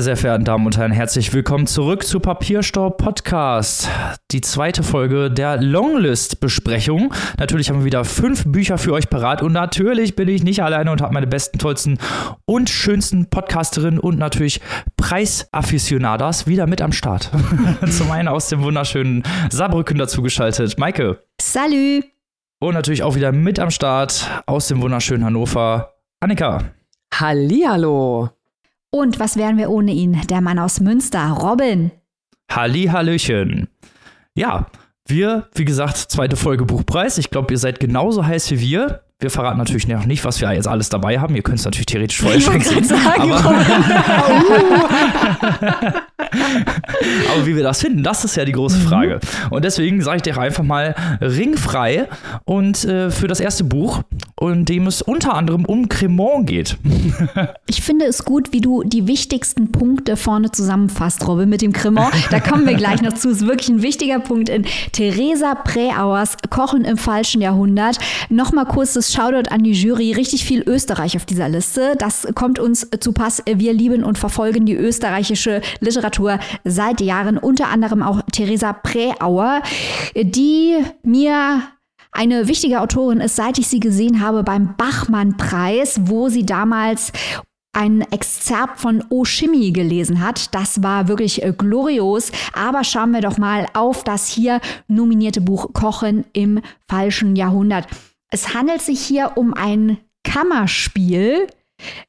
Meine sehr verehrten Damen und Herren, herzlich willkommen zurück zu Papierstau Podcast. Die zweite Folge der Longlist-Besprechung. Natürlich haben wir wieder fünf Bücher für euch parat und natürlich bin ich nicht alleine und habe meine besten, tollsten und schönsten Podcasterinnen und natürlich Preisafficionadas wieder mit am Start. Zum einen aus dem wunderschönen Saarbrücken dazugeschaltet. Maike. Salü. Und natürlich auch wieder mit am Start aus dem wunderschönen Hannover. Annika. Hallihallo. Und was wären wir ohne ihn? Der Mann aus Münster, Robin. Halli, Hallöchen. Ja, wir, wie gesagt, zweite Folge Buchpreis. Ich glaube, ihr seid genauso heiß wie wir. Wir verraten natürlich noch nicht, was wir jetzt alles dabei haben. Ihr könnt es natürlich theoretisch vorher schon sehen. Sagen, aber, aber wie wir das finden, das ist ja die große mhm. Frage. Und deswegen sage ich dir einfach mal ringfrei und äh, für das erste Buch, in dem es unter anderem um Cremant geht. ich finde es gut, wie du die wichtigsten Punkte vorne zusammenfasst, Robin, mit dem Cremant. Da kommen wir gleich noch zu. Ist wirklich ein wichtiger Punkt in Theresa Präauers Kochen im falschen Jahrhundert. Nochmal kurz das Shoutout an die Jury. Richtig viel Österreich auf dieser Liste. Das kommt uns zu Pass. Wir lieben und verfolgen die österreichische Literatur seit Jahren. Unter anderem auch Theresa Präauer, die mir eine wichtige Autorin ist, seit ich sie gesehen habe beim Bachmann-Preis, wo sie damals ein Exzerpt von O gelesen hat. Das war wirklich äh, glorios. Aber schauen wir doch mal auf das hier nominierte Buch Kochen im falschen Jahrhundert. Es handelt sich hier um ein Kammerspiel,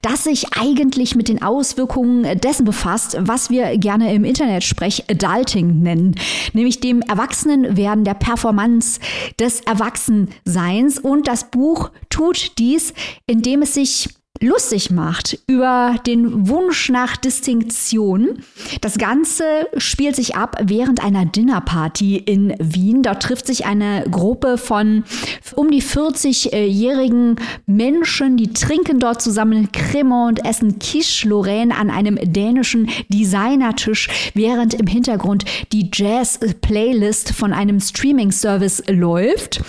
das sich eigentlich mit den Auswirkungen dessen befasst, was wir gerne im Internet-Sprech Adulting nennen, nämlich dem Erwachsenenwerden der Performance des Erwachsenseins. Und das Buch tut dies, indem es sich lustig macht über den Wunsch nach Distinktion. Das Ganze spielt sich ab während einer Dinnerparty in Wien. Dort trifft sich eine Gruppe von um die 40-jährigen Menschen, die trinken dort zusammen Cremant und essen Quiche Lorraine an einem dänischen Designertisch, während im Hintergrund die Jazz-Playlist von einem Streaming-Service läuft.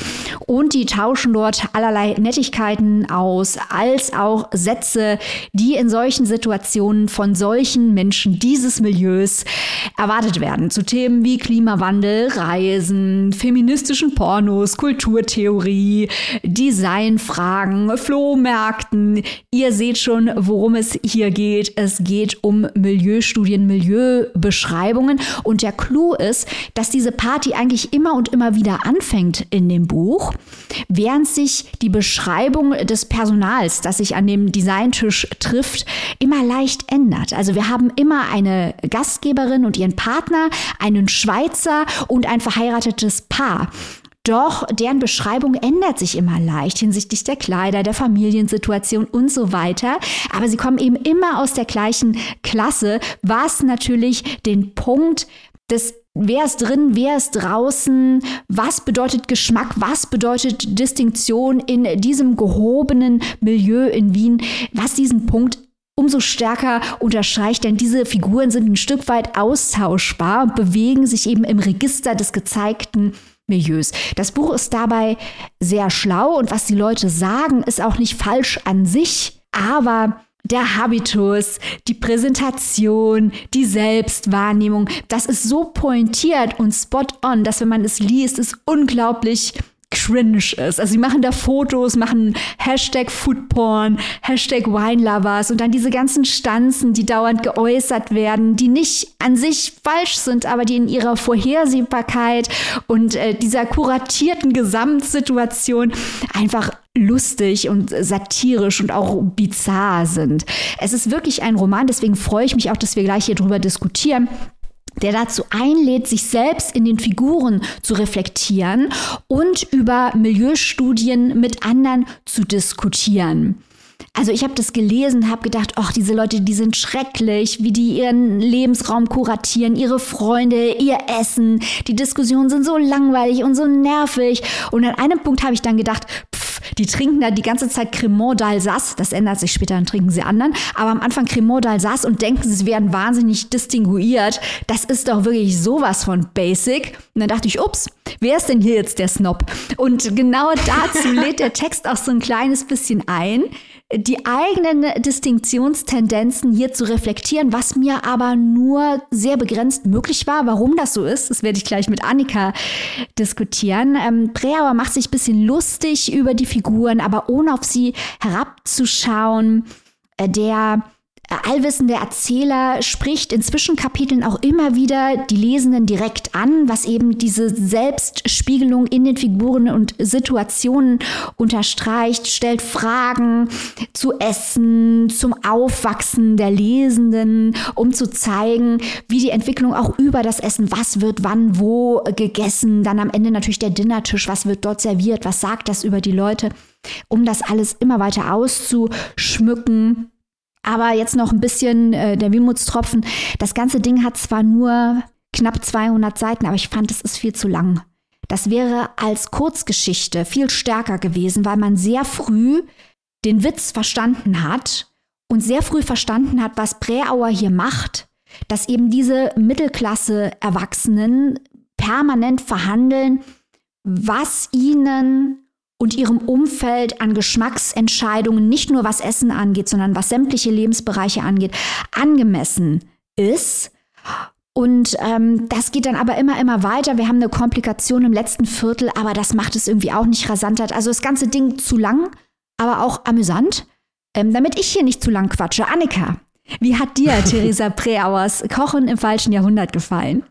Und die tauschen dort allerlei Nettigkeiten aus, als auch Sätze, die in solchen Situationen von solchen Menschen dieses Milieus erwartet werden. Zu Themen wie Klimawandel, Reisen, feministischen Pornos, Kulturtheorie, Designfragen, Flohmärkten. Ihr seht schon, worum es hier geht. Es geht um Milieustudien, Milieubeschreibungen. Und der Clou ist, dass diese Party eigentlich immer und immer wieder anfängt in dem Buch, während sich die Beschreibung des Personals, das sich an dem Designtisch trifft, immer leicht ändert. Also wir haben immer eine Gastgeberin und ihren Partner, einen Schweizer und ein verheiratetes Paar. Doch deren Beschreibung ändert sich immer leicht hinsichtlich der Kleider, der Familiensituation und so weiter. Aber sie kommen eben immer aus der gleichen Klasse, was natürlich den Punkt des Wer ist drin, wer ist draußen? Was bedeutet Geschmack? Was bedeutet Distinktion in diesem gehobenen Milieu in Wien? Was diesen Punkt umso stärker unterstreicht, denn diese Figuren sind ein Stück weit austauschbar und bewegen sich eben im Register des gezeigten Milieus. Das Buch ist dabei sehr schlau und was die Leute sagen, ist auch nicht falsch an sich, aber der Habitus, die Präsentation, die Selbstwahrnehmung, das ist so pointiert und spot on, dass wenn man es liest, es unglaublich cringe ist. Also sie machen da Fotos, machen Hashtag Foodporn, Hashtag Winelovers und dann diese ganzen Stanzen, die dauernd geäußert werden, die nicht an sich falsch sind, aber die in ihrer Vorhersehbarkeit und äh, dieser kuratierten Gesamtsituation einfach lustig und satirisch und auch bizarr sind. Es ist wirklich ein Roman, deswegen freue ich mich auch, dass wir gleich hier drüber diskutieren der dazu einlädt, sich selbst in den Figuren zu reflektieren und über Milieustudien mit anderen zu diskutieren. Also ich habe das gelesen, habe gedacht, ach, diese Leute, die sind schrecklich, wie die ihren Lebensraum kuratieren, ihre Freunde, ihr Essen. Die Diskussionen sind so langweilig und so nervig. Und an einem Punkt habe ich dann gedacht, pff, die trinken da die ganze Zeit Cremant d'Alsace. Das ändert sich später, dann trinken sie anderen. Aber am Anfang Cremant d'Alsace und denken, sie werden wahnsinnig distinguiert. Das ist doch wirklich sowas von basic. Und dann dachte ich, ups, wer ist denn hier jetzt der Snob? Und genau dazu lädt der Text auch so ein kleines bisschen ein, die eigenen Distinktionstendenzen hier zu reflektieren, was mir aber nur sehr begrenzt möglich war. Warum das so ist, das werde ich gleich mit Annika diskutieren. Ähm, Breauer macht sich ein bisschen lustig über die Figuren, aber ohne auf sie herabzuschauen. Äh, der allwissende Erzähler spricht in Zwischenkapiteln auch immer wieder die Lesenden direkt an, was eben diese Selbstspiegelung in den Figuren und Situationen unterstreicht, stellt Fragen zu Essen, zum Aufwachsen der Lesenden, um zu zeigen, wie die Entwicklung auch über das Essen, was wird wann wo gegessen, dann am Ende natürlich der Dinnertisch, was wird dort serviert, was sagt das über die Leute, um das alles immer weiter auszuschmücken aber jetzt noch ein bisschen äh, der Wehmutstropfen. Das ganze Ding hat zwar nur knapp 200 Seiten, aber ich fand, es ist viel zu lang. Das wäre als Kurzgeschichte viel stärker gewesen, weil man sehr früh den Witz verstanden hat und sehr früh verstanden hat, was Präauer hier macht, dass eben diese Mittelklasse-Erwachsenen permanent verhandeln, was ihnen und ihrem Umfeld an Geschmacksentscheidungen, nicht nur was Essen angeht, sondern was sämtliche Lebensbereiche angeht, angemessen ist. Und ähm, das geht dann aber immer, immer weiter. Wir haben eine Komplikation im letzten Viertel, aber das macht es irgendwie auch nicht rasanter. Also das ganze Ding zu lang, aber auch amüsant. Ähm, damit ich hier nicht zu lang quatsche. Annika, wie hat dir Theresa Preauers Kochen im falschen Jahrhundert gefallen?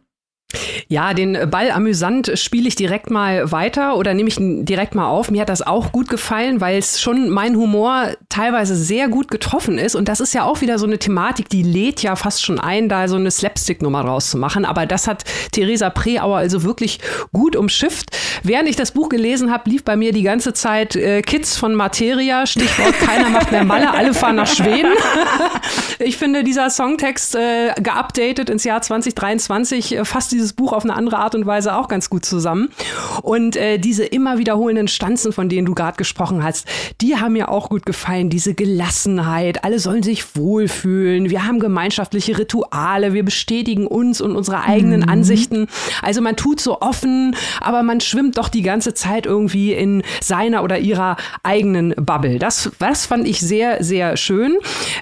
Ja, den Ball amüsant spiele ich direkt mal weiter oder nehme ich direkt mal auf. Mir hat das auch gut gefallen, weil es schon mein Humor teilweise sehr gut getroffen ist. Und das ist ja auch wieder so eine Thematik, die lädt ja fast schon ein, da so eine Slapstick-Nummer rauszumachen. Aber das hat Theresa Preauer also wirklich gut umschifft. Während ich das Buch gelesen habe, lief bei mir die ganze Zeit äh, Kids von Materia, Stichwort keiner macht mehr Malle, alle fahren nach Schweden. ich finde dieser Songtext äh, geupdatet ins Jahr 2023 äh, fast dieses Buch auf eine andere Art und Weise auch ganz gut zusammen. Und äh, diese immer wiederholenden Stanzen, von denen du gerade gesprochen hast, die haben mir auch gut gefallen. Diese Gelassenheit, alle sollen sich wohlfühlen. Wir haben gemeinschaftliche Rituale, wir bestätigen uns und unsere eigenen mhm. Ansichten. Also man tut so offen, aber man schwimmt doch die ganze Zeit irgendwie in seiner oder ihrer eigenen Bubble. Das, das fand ich sehr, sehr schön.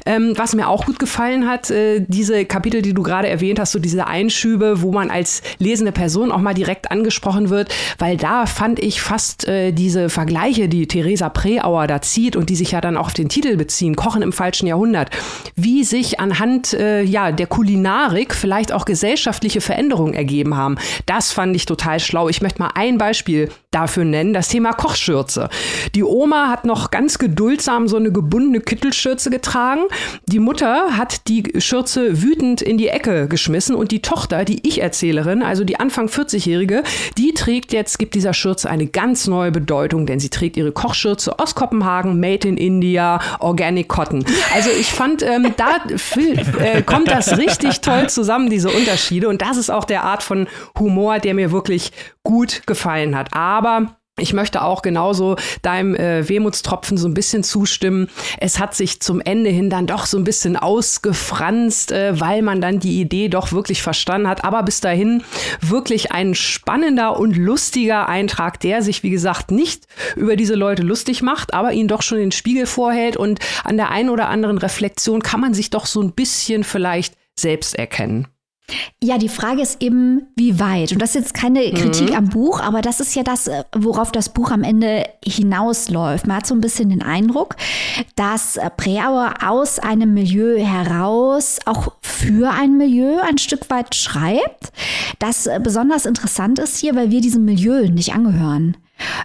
Ähm, was mir auch gut gefallen hat, äh, diese Kapitel, die du gerade erwähnt hast, so diese Einschübe, wo man als als lesende Person auch mal direkt angesprochen wird, weil da fand ich fast äh, diese Vergleiche, die Theresa Preauer da zieht und die sich ja dann auch auf den Titel beziehen, Kochen im falschen Jahrhundert, wie sich anhand äh, ja, der Kulinarik vielleicht auch gesellschaftliche Veränderungen ergeben haben. Das fand ich total schlau. Ich möchte mal ein Beispiel dafür nennen, das Thema Kochschürze. Die Oma hat noch ganz geduldsam so eine gebundene Kittelschürze getragen. Die Mutter hat die Schürze wütend in die Ecke geschmissen und die Tochter, die ich erzähle, Schauspielerin, also die Anfang 40-Jährige, die trägt jetzt, gibt dieser Schürze eine ganz neue Bedeutung, denn sie trägt ihre Kochschürze aus Kopenhagen, Made in India, Organic Cotton. Also ich fand, ähm, da äh, kommt das richtig toll zusammen, diese Unterschiede. Und das ist auch der Art von Humor, der mir wirklich gut gefallen hat. Aber ich möchte auch genauso deinem äh, Wehmutstropfen so ein bisschen zustimmen. Es hat sich zum Ende hin dann doch so ein bisschen ausgefranst, äh, weil man dann die Idee doch wirklich verstanden hat. Aber bis dahin wirklich ein spannender und lustiger Eintrag, der sich, wie gesagt, nicht über diese Leute lustig macht, aber ihnen doch schon den Spiegel vorhält. Und an der einen oder anderen Reflexion kann man sich doch so ein bisschen vielleicht selbst erkennen. Ja, die Frage ist eben, wie weit. Und das ist jetzt keine Kritik mhm. am Buch, aber das ist ja das, äh, worauf das Buch am Ende hinausläuft. Man hat so ein bisschen den Eindruck, dass äh, Preauer aus einem Milieu heraus auch für ein Milieu ein Stück weit schreibt. Das äh, besonders interessant ist hier, weil wir diesem Milieu nicht angehören.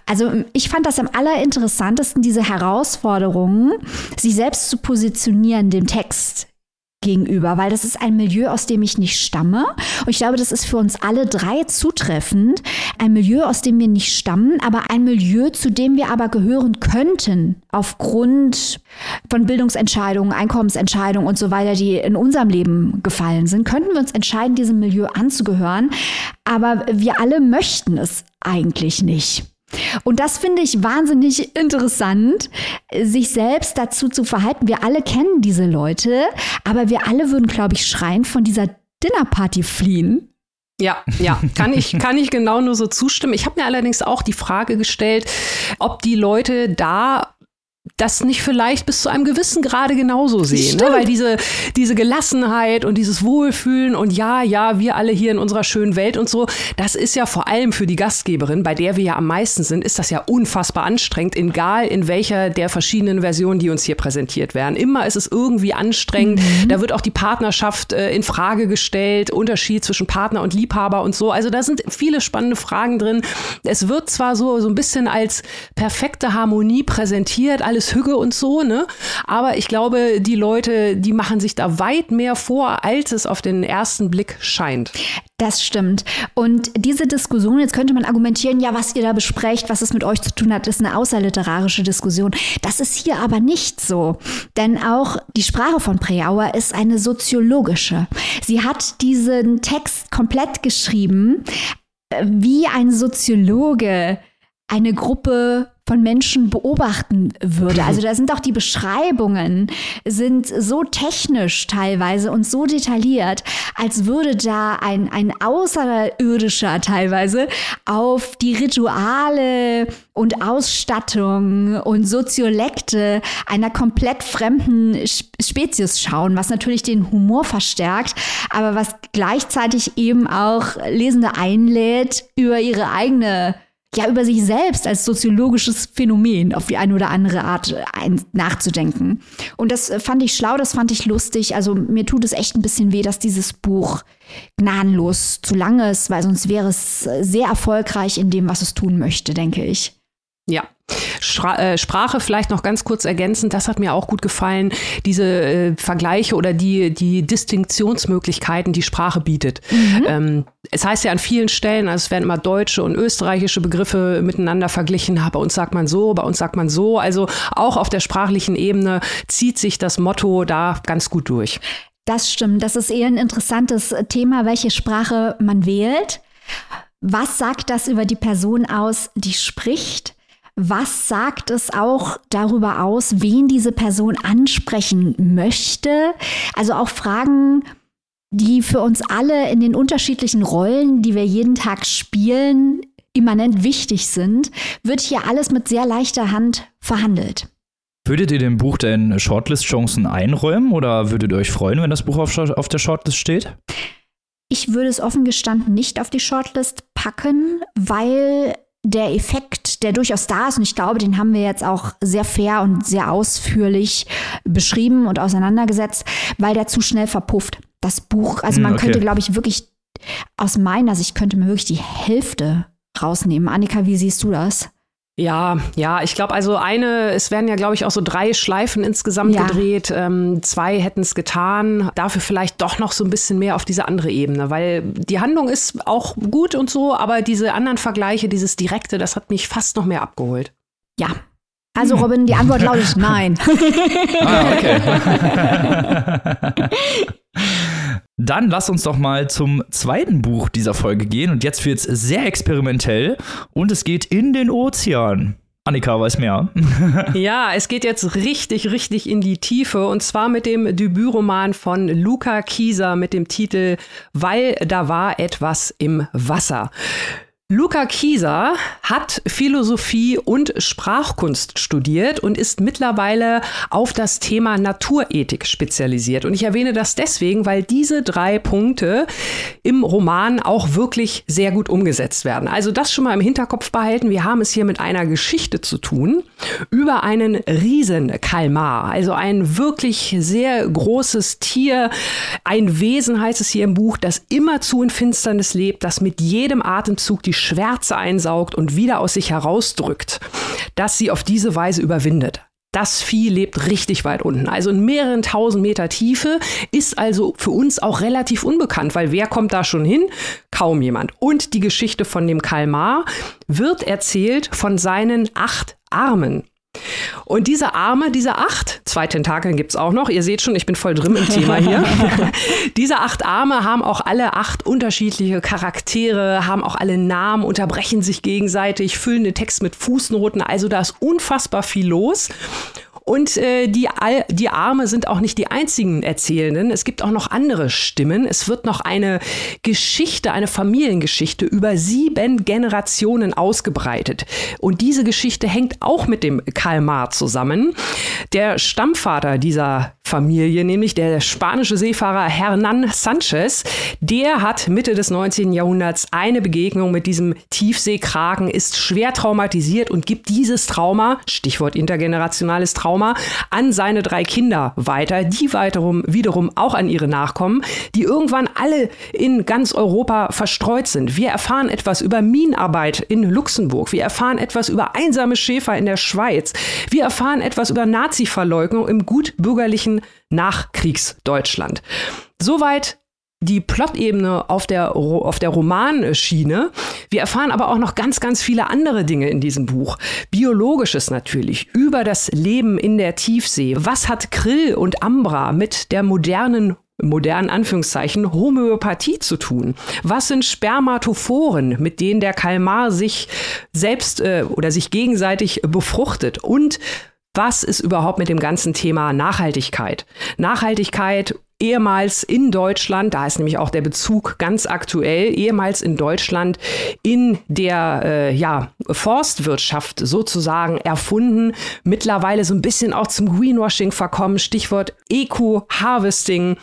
Also ich fand das am allerinteressantesten, diese Herausforderungen, sich selbst zu positionieren, dem Text gegenüber, weil das ist ein Milieu, aus dem ich nicht stamme. Und ich glaube, das ist für uns alle drei zutreffend. Ein Milieu, aus dem wir nicht stammen, aber ein Milieu, zu dem wir aber gehören könnten, aufgrund von Bildungsentscheidungen, Einkommensentscheidungen und so weiter, die in unserem Leben gefallen sind, könnten wir uns entscheiden, diesem Milieu anzugehören. Aber wir alle möchten es eigentlich nicht. Und das finde ich wahnsinnig interessant, sich selbst dazu zu verhalten. Wir alle kennen diese Leute, aber wir alle würden, glaube ich, schreien von dieser Dinnerparty fliehen. Ja, ja, kann ich, kann ich genau nur so zustimmen. Ich habe mir allerdings auch die Frage gestellt, ob die Leute da das nicht vielleicht bis zu einem gewissen Grade genauso sehen. Ne? Weil diese, diese Gelassenheit und dieses Wohlfühlen und ja, ja, wir alle hier in unserer schönen Welt und so, das ist ja vor allem für die Gastgeberin, bei der wir ja am meisten sind, ist das ja unfassbar anstrengend, egal in welcher der verschiedenen Versionen, die uns hier präsentiert werden. Immer ist es irgendwie anstrengend. Mhm. Da wird auch die Partnerschaft äh, in Frage gestellt, Unterschied zwischen Partner und Liebhaber und so. Also da sind viele spannende Fragen drin. Es wird zwar so, so ein bisschen als perfekte Harmonie präsentiert, alles Hüge und so, ne? Aber ich glaube, die Leute, die machen sich da weit mehr vor, als es auf den ersten Blick scheint. Das stimmt. Und diese Diskussion, jetzt könnte man argumentieren, ja, was ihr da besprecht, was es mit euch zu tun hat, ist eine außerliterarische Diskussion. Das ist hier aber nicht so. Denn auch die Sprache von Preauer ist eine soziologische. Sie hat diesen Text komplett geschrieben, äh, wie ein Soziologe eine Gruppe von Menschen beobachten würde. Also da sind auch die Beschreibungen sind so technisch teilweise und so detailliert, als würde da ein, ein Außerirdischer teilweise auf die Rituale und Ausstattung und Soziolekte einer komplett fremden Spezies schauen, was natürlich den Humor verstärkt, aber was gleichzeitig eben auch Lesende einlädt, über ihre eigene ja über sich selbst als soziologisches Phänomen auf die eine oder andere Art nachzudenken. Und das äh, fand ich schlau, das fand ich lustig. Also mir tut es echt ein bisschen weh, dass dieses Buch gnadenlos zu lang ist, weil sonst wäre es äh, sehr erfolgreich in dem, was es tun möchte, denke ich. Ja. Stra äh, Sprache vielleicht noch ganz kurz ergänzend, das hat mir auch gut gefallen, diese äh, Vergleiche oder die, die Distinktionsmöglichkeiten, die Sprache bietet. Mhm. Ähm, es heißt ja an vielen Stellen, also es werden immer deutsche und österreichische Begriffe miteinander verglichen. bei uns sagt man so, bei uns sagt man so. Also auch auf der sprachlichen Ebene zieht sich das Motto da ganz gut durch. Das stimmt. Das ist eher ein interessantes Thema, welche Sprache man wählt. Was sagt das über die Person aus, die spricht? Was sagt es auch darüber aus, wen diese Person ansprechen möchte? Also auch Fragen, die für uns alle in den unterschiedlichen Rollen, die wir jeden Tag spielen, immanent wichtig sind, wird hier alles mit sehr leichter Hand verhandelt. Würdet ihr dem Buch denn Shortlist-Chancen einräumen oder würdet ihr euch freuen, wenn das Buch auf, auf der Shortlist steht? Ich würde es offen gestanden nicht auf die Shortlist packen, weil der Effekt, der durchaus da ist, und ich glaube, den haben wir jetzt auch sehr fair und sehr ausführlich beschrieben und auseinandergesetzt, weil der zu schnell verpufft. Das Buch, also man hm, okay. könnte, glaube ich, wirklich aus meiner Sicht könnte man wirklich die Hälfte rausnehmen. Annika, wie siehst du das? Ja, ja, ich glaube, also eine, es werden ja, glaube ich, auch so drei Schleifen insgesamt ja. gedreht. Ähm, zwei hätten es getan. Dafür vielleicht doch noch so ein bisschen mehr auf diese andere Ebene, weil die Handlung ist auch gut und so, aber diese anderen Vergleiche, dieses Direkte, das hat mich fast noch mehr abgeholt. Ja. Also Robin, die Antwort lautet nein. ah, okay. Dann lass uns doch mal zum zweiten Buch dieser Folge gehen. Und jetzt wird es sehr experimentell und es geht in den Ozean. Annika weiß mehr. ja, es geht jetzt richtig, richtig in die Tiefe und zwar mit dem Debütroman von Luca Kieser mit dem Titel Weil da war etwas im Wasser. Luca Kieser hat Philosophie und Sprachkunst studiert und ist mittlerweile auf das Thema Naturethik spezialisiert. Und ich erwähne das deswegen, weil diese drei Punkte im Roman auch wirklich sehr gut umgesetzt werden. Also das schon mal im Hinterkopf behalten. Wir haben es hier mit einer Geschichte zu tun über einen Riesenkalmar, also ein wirklich sehr großes Tier, ein Wesen heißt es hier im Buch, das immerzu in Finsternis lebt, das mit jedem Atemzug die Schwärze einsaugt und wieder aus sich herausdrückt, dass sie auf diese Weise überwindet. Das Vieh lebt richtig weit unten, also in mehreren tausend Meter Tiefe, ist also für uns auch relativ unbekannt, weil wer kommt da schon hin? Kaum jemand. Und die Geschichte von dem Kalmar wird erzählt von seinen acht Armen. Und diese Arme, diese acht, zwei Tentakeln gibt es auch noch, ihr seht schon, ich bin voll drin im Thema hier. diese acht Arme haben auch alle acht unterschiedliche Charaktere, haben auch alle Namen, unterbrechen sich gegenseitig, füllen den Text mit Fußnoten, also da ist unfassbar viel los. Und äh, die, die Arme sind auch nicht die einzigen Erzählenden. Es gibt auch noch andere Stimmen. Es wird noch eine Geschichte, eine Familiengeschichte über sieben Generationen ausgebreitet. Und diese Geschichte hängt auch mit dem Karl Marr zusammen. Der Stammvater dieser Familie, nämlich der spanische Seefahrer Hernán Sanchez, der hat Mitte des 19. Jahrhunderts eine Begegnung mit diesem Tiefseekraken, ist schwer traumatisiert und gibt dieses Trauma, Stichwort intergenerationales Trauma, an seine drei Kinder weiter, die weiterum, wiederum auch an ihre Nachkommen, die irgendwann alle in ganz Europa verstreut sind. Wir erfahren etwas über Minenarbeit in Luxemburg. Wir erfahren etwas über einsame Schäfer in der Schweiz. Wir erfahren etwas über Nazi-Verleugnung im gutbürgerlichen Nachkriegsdeutschland. Soweit die Plot-Ebene auf der, auf der Romanschiene. Wir erfahren aber auch noch ganz, ganz viele andere Dinge in diesem Buch. Biologisches natürlich, über das Leben in der Tiefsee. Was hat Krill und Ambra mit der modernen modernen Anführungszeichen Homöopathie zu tun? Was sind Spermatophoren, mit denen der Kalmar sich selbst äh, oder sich gegenseitig befruchtet? Und was ist überhaupt mit dem ganzen Thema Nachhaltigkeit? Nachhaltigkeit ehemals in Deutschland, da ist nämlich auch der Bezug ganz aktuell, ehemals in Deutschland in der äh, ja, Forstwirtschaft sozusagen erfunden, mittlerweile so ein bisschen auch zum Greenwashing verkommen, Stichwort Eco-Harvesting.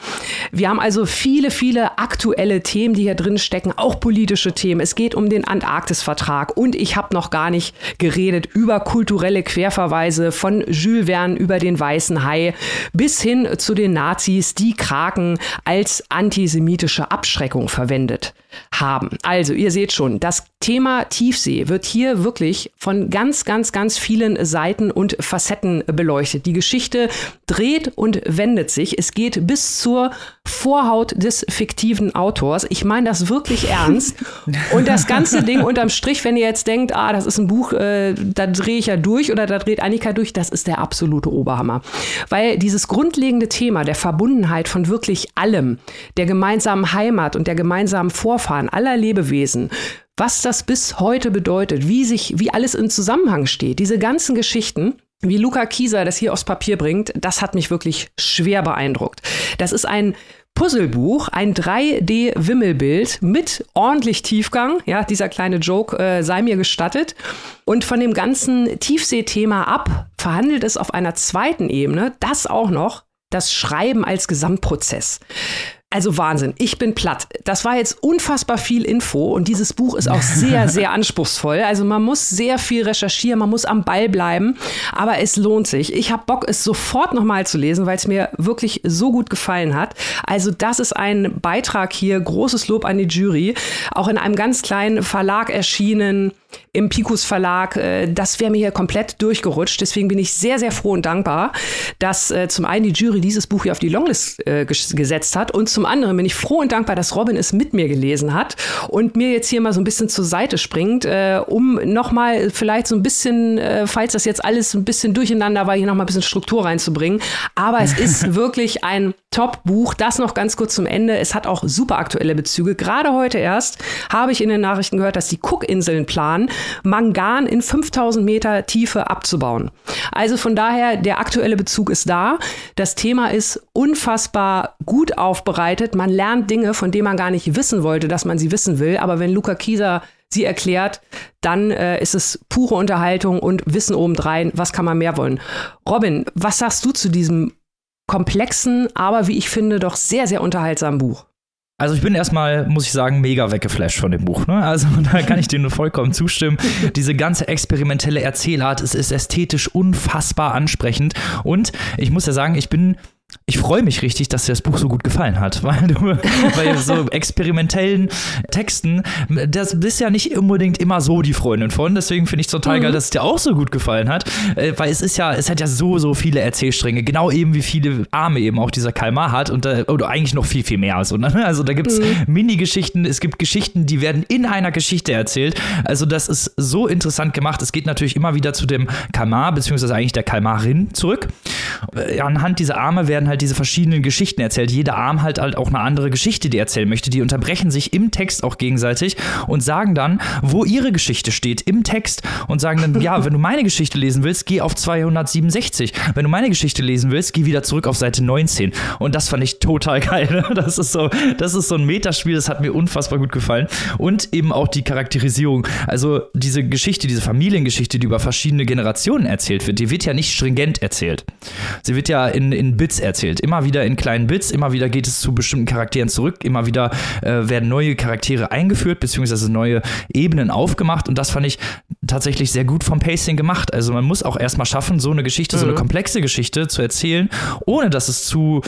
Wir haben also viele, viele aktuelle Themen, die hier drin stecken, auch politische Themen. Es geht um den Antarktis-Vertrag und ich habe noch gar nicht geredet über kulturelle Querverweise von Jules Verne über den weißen Hai bis hin zu den Nazis, die Kraken als antisemitische Abschreckung verwendet haben. Also, ihr seht schon, das Thema Tiefsee wird hier wirklich von ganz, ganz, ganz vielen Seiten und Facetten beleuchtet. Die Geschichte dreht und wendet sich. Es geht bis zur Vorhaut des fiktiven Autors. Ich meine das wirklich ernst. Und das ganze Ding unterm Strich, wenn ihr jetzt denkt, ah, das ist ein Buch, äh, da drehe ich ja durch oder da dreht Annika durch, das ist der absolute Oberhammer. Weil dieses grundlegende Thema der Verbundenheit von wirklich allem, der gemeinsamen Heimat und der gemeinsamen Vorfahren aller Lebewesen, was das bis heute bedeutet, wie sich, wie alles in Zusammenhang steht, diese ganzen Geschichten, wie Luca Kieser das hier aufs Papier bringt, das hat mich wirklich schwer beeindruckt. Das ist ein Puzzlebuch, ein 3D-Wimmelbild mit ordentlich Tiefgang. Ja, dieser kleine Joke äh, sei mir gestattet. Und von dem ganzen Tiefseethema ab verhandelt es auf einer zweiten Ebene, das auch noch, das Schreiben als Gesamtprozess. Also Wahnsinn, ich bin platt. Das war jetzt unfassbar viel Info und dieses Buch ist auch sehr, sehr anspruchsvoll. Also man muss sehr viel recherchieren, man muss am Ball bleiben, aber es lohnt sich. Ich habe Bock, es sofort nochmal zu lesen, weil es mir wirklich so gut gefallen hat. Also das ist ein Beitrag hier, großes Lob an die Jury, auch in einem ganz kleinen Verlag erschienen im Picus Verlag. Äh, das wäre mir hier komplett durchgerutscht. Deswegen bin ich sehr, sehr froh und dankbar, dass äh, zum einen die Jury dieses Buch hier auf die Longlist äh, gesetzt hat und zum anderen bin ich froh und dankbar, dass Robin es mit mir gelesen hat und mir jetzt hier mal so ein bisschen zur Seite springt, um nochmal vielleicht so ein bisschen, falls das jetzt alles ein bisschen durcheinander war, hier nochmal ein bisschen Struktur reinzubringen. Aber es ist wirklich ein Top-Buch. Das noch ganz kurz zum Ende. Es hat auch super aktuelle Bezüge. Gerade heute erst habe ich in den Nachrichten gehört, dass die Cookinseln planen, an, Mangan in 5000 Meter Tiefe abzubauen. Also von daher, der aktuelle Bezug ist da. Das Thema ist unfassbar gut aufbereitet. Man lernt Dinge, von denen man gar nicht wissen wollte, dass man sie wissen will. Aber wenn Luca Kieser sie erklärt, dann äh, ist es pure Unterhaltung und Wissen obendrein. Was kann man mehr wollen? Robin, was sagst du zu diesem komplexen, aber wie ich finde, doch sehr, sehr unterhaltsamen Buch? Also ich bin erstmal, muss ich sagen, mega weggeflasht von dem Buch. Ne? Also da kann ich dir nur vollkommen zustimmen. Diese ganze experimentelle Erzählart, es ist ästhetisch unfassbar ansprechend. Und ich muss ja sagen, ich bin ich freue mich richtig, dass dir das Buch so gut gefallen hat, weil du bei so experimentellen Texten, das bist ja nicht unbedingt immer so die Freundin von. Deswegen finde ich es total mhm. geil, dass es dir auch so gut gefallen hat, äh, weil es ist ja, es hat ja so, so viele Erzählstränge, genau eben wie viele Arme eben auch dieser Kalmar hat und äh, oder eigentlich noch viel, viel mehr. Also, ne? also da gibt es mhm. Mini-Geschichten, es gibt Geschichten, die werden in einer Geschichte erzählt. Also das ist so interessant gemacht. Es geht natürlich immer wieder zu dem Kalmar, beziehungsweise eigentlich der Kalmarin zurück. Äh, anhand dieser Arme werden halt diese verschiedenen Geschichten erzählt. Jeder Arm halt halt auch eine andere Geschichte, die er erzählen möchte. Die unterbrechen sich im Text auch gegenseitig und sagen dann, wo ihre Geschichte steht im Text und sagen dann, ja, wenn du meine Geschichte lesen willst, geh auf 267. Wenn du meine Geschichte lesen willst, geh wieder zurück auf Seite 19. Und das fand ich total geil. Das ist so, das ist so ein Metaspiel, das hat mir unfassbar gut gefallen. Und eben auch die Charakterisierung. Also diese Geschichte, diese Familiengeschichte, die über verschiedene Generationen erzählt wird, die wird ja nicht stringent erzählt. Sie wird ja in, in Bits erzählt. Immer wieder in kleinen Bits, immer wieder geht es zu bestimmten Charakteren zurück, immer wieder äh, werden neue Charaktere eingeführt, beziehungsweise neue Ebenen aufgemacht. Und das fand ich tatsächlich sehr gut vom Pacing gemacht. Also man muss auch erstmal schaffen, so eine Geschichte, mhm. so eine mhm. komplexe Geschichte zu erzählen, ohne dass es zu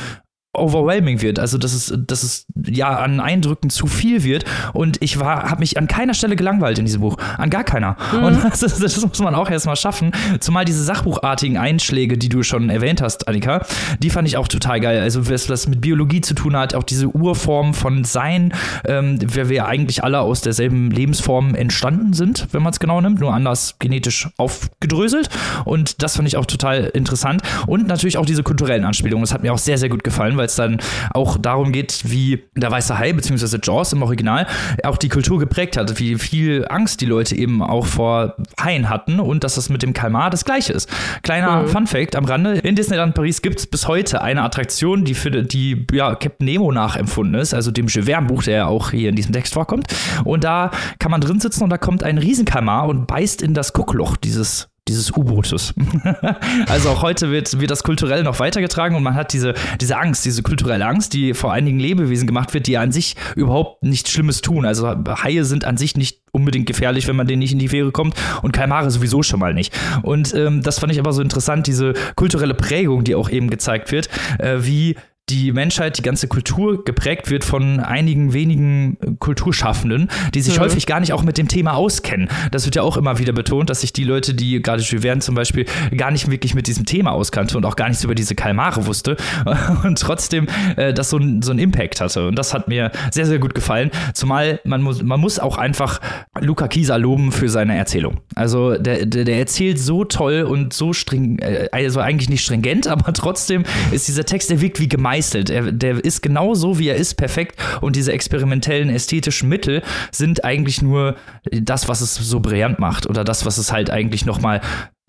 overwhelming wird, also dass es, dass es ja an Eindrücken zu viel wird und ich war, habe mich an keiner Stelle gelangweilt in diesem Buch, an gar keiner. Mhm. Und das, das, muss man auch erstmal schaffen. Zumal diese sachbuchartigen Einschläge, die du schon erwähnt hast, Annika, die fand ich auch total geil. Also was, was mit Biologie zu tun hat, auch diese Urform von Sein, ähm, wer wir eigentlich alle aus derselben Lebensform entstanden sind, wenn man es genau nimmt, nur anders genetisch aufgedröselt. Und das fand ich auch total interessant. Und natürlich auch diese kulturellen Anspielungen. Das hat mir auch sehr, sehr gut gefallen, weil weil es dann auch darum geht, wie der weiße Hai bzw. Jaws im Original auch die Kultur geprägt hat, wie viel Angst die Leute eben auch vor Haien hatten und dass das mit dem Kalmar das gleiche ist. Kleiner mhm. Fun Fact am Rande, in Disneyland Paris gibt es bis heute eine Attraktion, die für die ja, Captain Nemo nachempfunden ist, also dem Jules Verne-Buch, der ja auch hier in diesem Text vorkommt. Und da kann man drin sitzen und da kommt ein Riesenkalmar und beißt in das Guckloch dieses dieses U-Bootes. also auch heute wird, wird das kulturell noch weitergetragen und man hat diese, diese Angst, diese kulturelle Angst, die vor einigen Lebewesen gemacht wird, die an sich überhaupt nichts Schlimmes tun. Also Haie sind an sich nicht unbedingt gefährlich, wenn man denen nicht in die Fähre kommt und Kalmare sowieso schon mal nicht. Und ähm, das fand ich aber so interessant, diese kulturelle Prägung, die auch eben gezeigt wird, äh, wie die Menschheit, die ganze Kultur geprägt wird von einigen wenigen äh, Kulturschaffenden, die sich mhm. häufig gar nicht auch mit dem Thema auskennen. Das wird ja auch immer wieder betont, dass sich die Leute, die gerade Jules Verne zum Beispiel gar nicht wirklich mit diesem Thema auskannte und auch gar nichts über diese Kalmare wusste und trotzdem äh, das so, ein, so einen Impact hatte. Und das hat mir sehr, sehr gut gefallen. Zumal man muss, man muss auch einfach Luca Kieser loben für seine Erzählung. Also der, der, der erzählt so toll und so streng, äh, also eigentlich nicht stringent, aber trotzdem ist dieser Text, der wirkt wie gemein gemeißelt. Er, der ist genau so, wie er ist, perfekt. Und diese experimentellen ästhetischen Mittel sind eigentlich nur das, was es so brillant macht. Oder das, was es halt eigentlich nochmal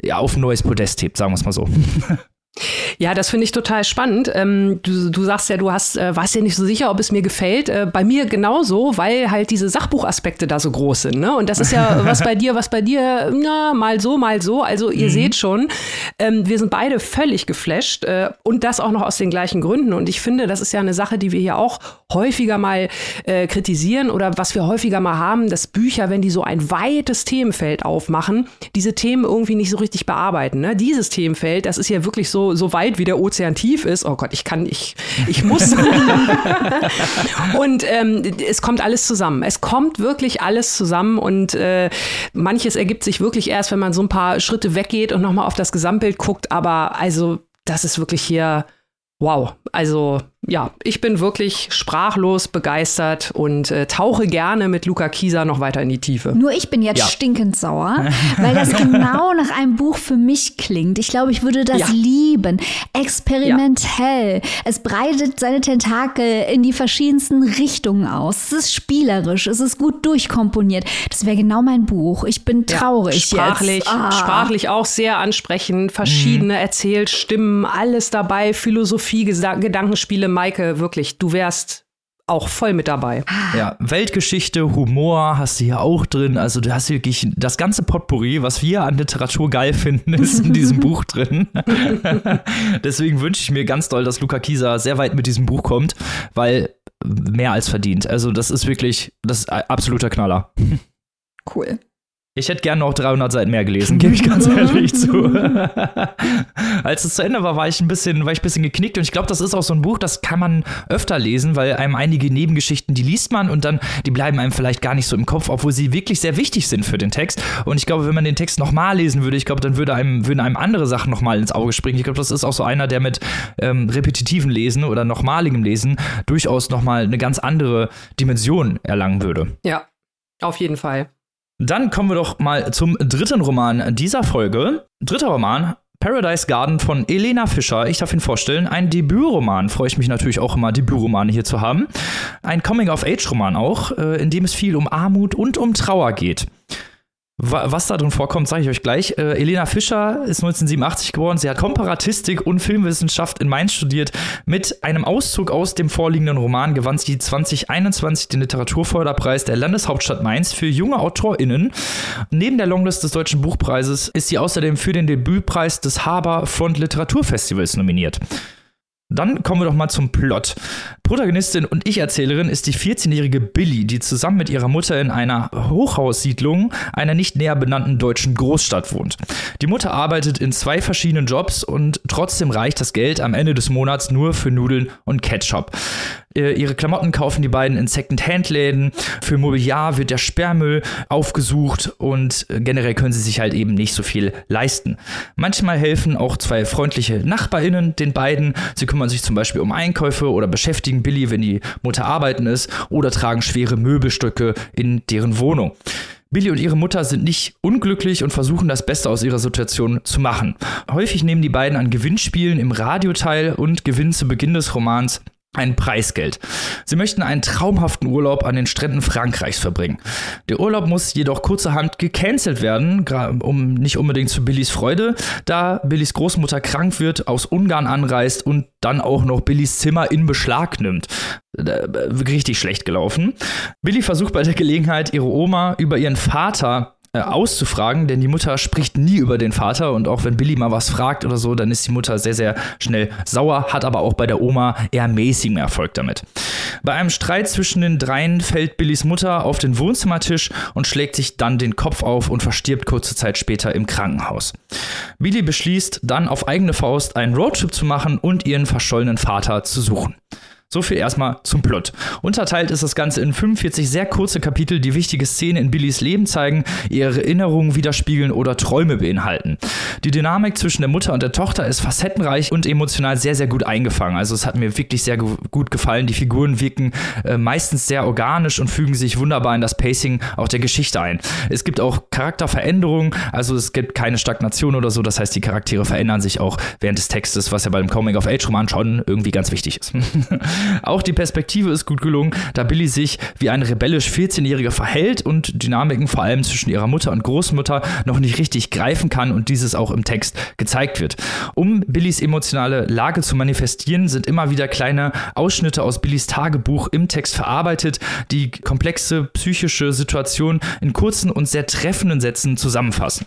ja, auf ein neues Podest hebt, sagen wir es mal so. Ja, das finde ich total spannend. Ähm, du, du sagst ja, du hast, äh, warst ja nicht so sicher, ob es mir gefällt. Äh, bei mir genauso, weil halt diese Sachbuchaspekte da so groß sind. Ne? Und das ist ja was bei dir, was bei dir, na, mal so, mal so. Also ihr mhm. seht schon, ähm, wir sind beide völlig geflasht äh, und das auch noch aus den gleichen Gründen. Und ich finde, das ist ja eine Sache, die wir hier auch häufiger mal äh, kritisieren oder was wir häufiger mal haben, dass Bücher, wenn die so ein weites Themenfeld aufmachen, diese Themen irgendwie nicht so richtig bearbeiten. Ne? Dieses Themenfeld, das ist ja wirklich so so, weit wie der Ozean tief ist. Oh Gott, ich kann, ich, ich muss. und ähm, es kommt alles zusammen. Es kommt wirklich alles zusammen und äh, manches ergibt sich wirklich erst, wenn man so ein paar Schritte weggeht und nochmal auf das Gesamtbild guckt. Aber also, das ist wirklich hier wow. Also ja, ich bin wirklich sprachlos begeistert und äh, tauche gerne mit Luca Kieser noch weiter in die Tiefe. Nur ich bin jetzt ja. stinkend sauer, weil das genau nach einem Buch für mich klingt. Ich glaube, ich würde das ja. lieben. Experimentell. Ja. Es breitet seine Tentakel in die verschiedensten Richtungen aus. Es ist spielerisch, es ist gut durchkomponiert. Das wäre genau mein Buch. Ich bin traurig sprachlich, jetzt. Ah. Sprachlich auch sehr ansprechend, verschiedene mhm. Erzählstimmen, alles dabei, Philosophie, Gedankenspiele Maike, wirklich, du wärst auch voll mit dabei. Ja, Weltgeschichte, Humor hast du hier auch drin. Also du hast wirklich das ganze Potpourri, was wir an Literatur geil finden, ist in diesem Buch drin. Deswegen wünsche ich mir ganz doll, dass Luca Kieser sehr weit mit diesem Buch kommt, weil mehr als verdient. Also das ist wirklich, das ist absoluter Knaller. Cool. Ich hätte gerne noch 300 Seiten mehr gelesen, gebe ich ganz ehrlich zu. Als es zu Ende war, war ich ein bisschen, war ich ein bisschen geknickt und ich glaube, das ist auch so ein Buch, das kann man öfter lesen, weil einem einige Nebengeschichten, die liest man und dann, die bleiben einem vielleicht gar nicht so im Kopf, obwohl sie wirklich sehr wichtig sind für den Text. Und ich glaube, wenn man den Text nochmal lesen würde, ich glaube, dann würde einem, würden einem andere Sachen nochmal ins Auge springen. Ich glaube, das ist auch so einer, der mit ähm, repetitiven Lesen oder nochmaligem Lesen durchaus nochmal eine ganz andere Dimension erlangen würde. Ja, auf jeden Fall. Dann kommen wir doch mal zum dritten Roman dieser Folge. Dritter Roman, Paradise Garden von Elena Fischer. Ich darf ihn vorstellen. Ein Debütroman. Freue ich mich natürlich auch immer, Debütromane hier zu haben. Ein Coming-of-Age-Roman auch, äh, in dem es viel um Armut und um Trauer geht. Was da drin vorkommt, sage ich euch gleich. Äh, Elena Fischer ist 1987 geboren. Sie hat Komparatistik und Filmwissenschaft in Mainz studiert. Mit einem Auszug aus dem vorliegenden Roman gewann sie 2021 den Literaturförderpreis der Landeshauptstadt Mainz für junge AutorInnen. Neben der Longlist des Deutschen Buchpreises ist sie außerdem für den Debütpreis des Haber Front Literaturfestivals nominiert. Dann kommen wir doch mal zum Plot. Protagonistin und Ich-Erzählerin ist die 14-jährige Billy, die zusammen mit ihrer Mutter in einer Hochhaussiedlung einer nicht näher benannten deutschen Großstadt wohnt. Die Mutter arbeitet in zwei verschiedenen Jobs und trotzdem reicht das Geld am Ende des Monats nur für Nudeln und Ketchup. Äh, ihre Klamotten kaufen die beiden in Second-Hand-Läden. Für Mobiliar wird der Sperrmüll aufgesucht und äh, generell können sie sich halt eben nicht so viel leisten. Manchmal helfen auch zwei freundliche NachbarInnen den beiden. Sie kümmern sich zum Beispiel um Einkäufe oder beschäftigen Billy, wenn die Mutter arbeiten ist, oder tragen schwere Möbelstücke in deren Wohnung. Billy und ihre Mutter sind nicht unglücklich und versuchen das Beste aus ihrer Situation zu machen. Häufig nehmen die beiden an Gewinnspielen im Radio teil und gewinnen zu Beginn des Romans ein Preisgeld. Sie möchten einen traumhaften Urlaub an den Stränden Frankreichs verbringen. Der Urlaub muss jedoch kurzerhand gecancelt werden, um nicht unbedingt zu Billys Freude, da Billys Großmutter krank wird, aus Ungarn anreist und dann auch noch Billys Zimmer in Beschlag nimmt. Äh, richtig schlecht gelaufen. Billy versucht bei der Gelegenheit, ihre Oma über ihren Vater äh, auszufragen, denn die Mutter spricht nie über den Vater und auch wenn Billy mal was fragt oder so, dann ist die Mutter sehr, sehr schnell sauer, hat aber auch bei der Oma eher mäßigen Erfolg damit. Bei einem Streit zwischen den dreien fällt Billys Mutter auf den Wohnzimmertisch und schlägt sich dann den Kopf auf und verstirbt kurze Zeit später im Krankenhaus. Billy beschließt dann auf eigene Faust einen Roadtrip zu machen und ihren verschollenen Vater zu suchen. So viel erstmal zum Plot. Unterteilt ist das Ganze in 45 sehr kurze Kapitel, die wichtige Szenen in Billys Leben zeigen, ihre Erinnerungen widerspiegeln oder Träume beinhalten. Die Dynamik zwischen der Mutter und der Tochter ist facettenreich und emotional sehr, sehr gut eingefangen. Also es hat mir wirklich sehr gut gefallen. Die Figuren wirken äh, meistens sehr organisch und fügen sich wunderbar in das Pacing auch der Geschichte ein. Es gibt auch Charakterveränderungen, also es gibt keine Stagnation oder so. Das heißt, die Charaktere verändern sich auch während des Textes, was ja beim Coming-of-Age-Roman schon irgendwie ganz wichtig ist. Auch die Perspektive ist gut gelungen, da Billy sich wie ein rebellisch 14-Jähriger verhält und Dynamiken vor allem zwischen ihrer Mutter und Großmutter noch nicht richtig greifen kann und dieses auch im Text gezeigt wird. Um Billys emotionale Lage zu manifestieren, sind immer wieder kleine Ausschnitte aus Billys Tagebuch im Text verarbeitet, die komplexe psychische Situation in kurzen und sehr treffenden Sätzen zusammenfassen.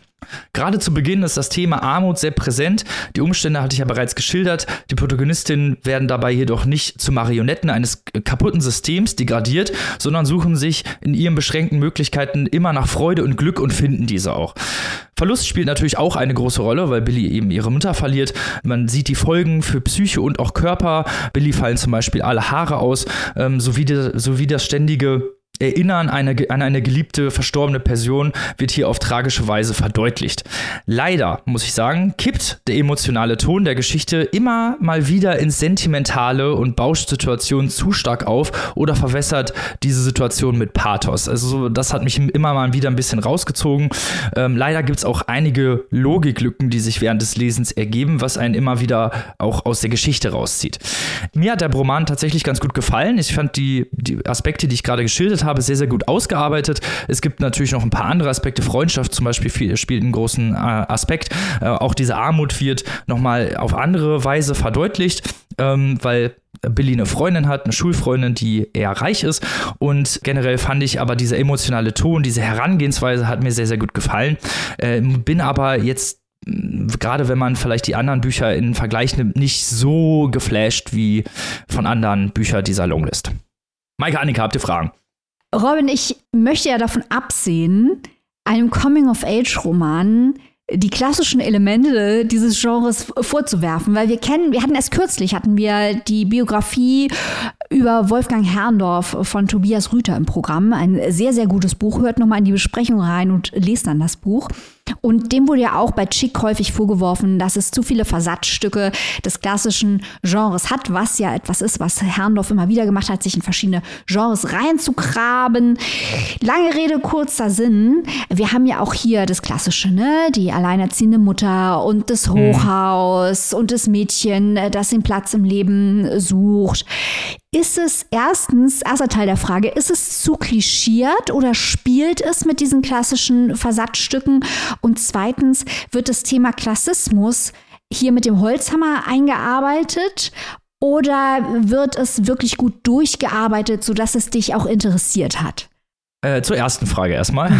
Gerade zu Beginn ist das Thema Armut sehr präsent. Die Umstände hatte ich ja bereits geschildert. Die Protagonistinnen werden dabei jedoch nicht zu Marionetten eines kaputten Systems degradiert, sondern suchen sich in ihren beschränkten Möglichkeiten immer nach Freude und Glück und finden diese auch. Verlust spielt natürlich auch eine große Rolle, weil Billy eben ihre Mutter verliert. Man sieht die Folgen für Psyche und auch Körper. Billy fallen zum Beispiel alle Haare aus, ähm, sowie, die, sowie das ständige Erinnern eine, an eine geliebte, verstorbene Person wird hier auf tragische Weise verdeutlicht. Leider, muss ich sagen, kippt der emotionale Ton der Geschichte immer mal wieder ins Sentimentale und bauscht Situationen zu stark auf oder verwässert diese Situation mit Pathos. Also das hat mich immer mal wieder ein bisschen rausgezogen. Ähm, leider gibt es auch einige Logiklücken, die sich während des Lesens ergeben, was einen immer wieder auch aus der Geschichte rauszieht. Mir hat der Roman tatsächlich ganz gut gefallen. Ich fand die, die Aspekte, die ich gerade geschildert habe, habe, sehr, sehr gut ausgearbeitet. Es gibt natürlich noch ein paar andere Aspekte. Freundschaft zum Beispiel spielt einen großen äh, Aspekt. Äh, auch diese Armut wird nochmal auf andere Weise verdeutlicht, ähm, weil Billy eine Freundin hat, eine Schulfreundin, die eher reich ist. Und generell fand ich aber dieser emotionale Ton, diese Herangehensweise hat mir sehr, sehr gut gefallen. Äh, bin aber jetzt gerade wenn man vielleicht die anderen Bücher in Vergleich nimmt, nicht so geflasht wie von anderen Büchern dieser Longlist. Maike, Annika, habt ihr Fragen? Robin, ich möchte ja davon absehen, einem Coming-of-Age-Roman die klassischen Elemente dieses Genres vorzuwerfen, weil wir kennen, wir hatten erst kürzlich, hatten wir die Biografie über Wolfgang Herrndorf von Tobias Rüther im Programm. Ein sehr, sehr gutes Buch. Hört nochmal in die Besprechung rein und lest dann das Buch. Und dem wurde ja auch bei Chick häufig vorgeworfen, dass es zu viele Versatzstücke des klassischen Genres hat, was ja etwas ist, was Herrndorf immer wieder gemacht hat, sich in verschiedene Genres reinzugraben. Lange Rede, kurzer Sinn. Wir haben ja auch hier das Klassische, ne? Die alleinerziehende Mutter und das hm. Hochhaus mhm. und das Mädchen, das den Platz im Leben sucht. Ist es erstens, erster Teil der Frage, ist es zu klischiert oder spielt es mit diesen klassischen Versatzstücken? Und zweitens, wird das Thema Klassismus hier mit dem Holzhammer eingearbeitet oder wird es wirklich gut durchgearbeitet, sodass es dich auch interessiert hat? Äh, zur ersten Frage erstmal.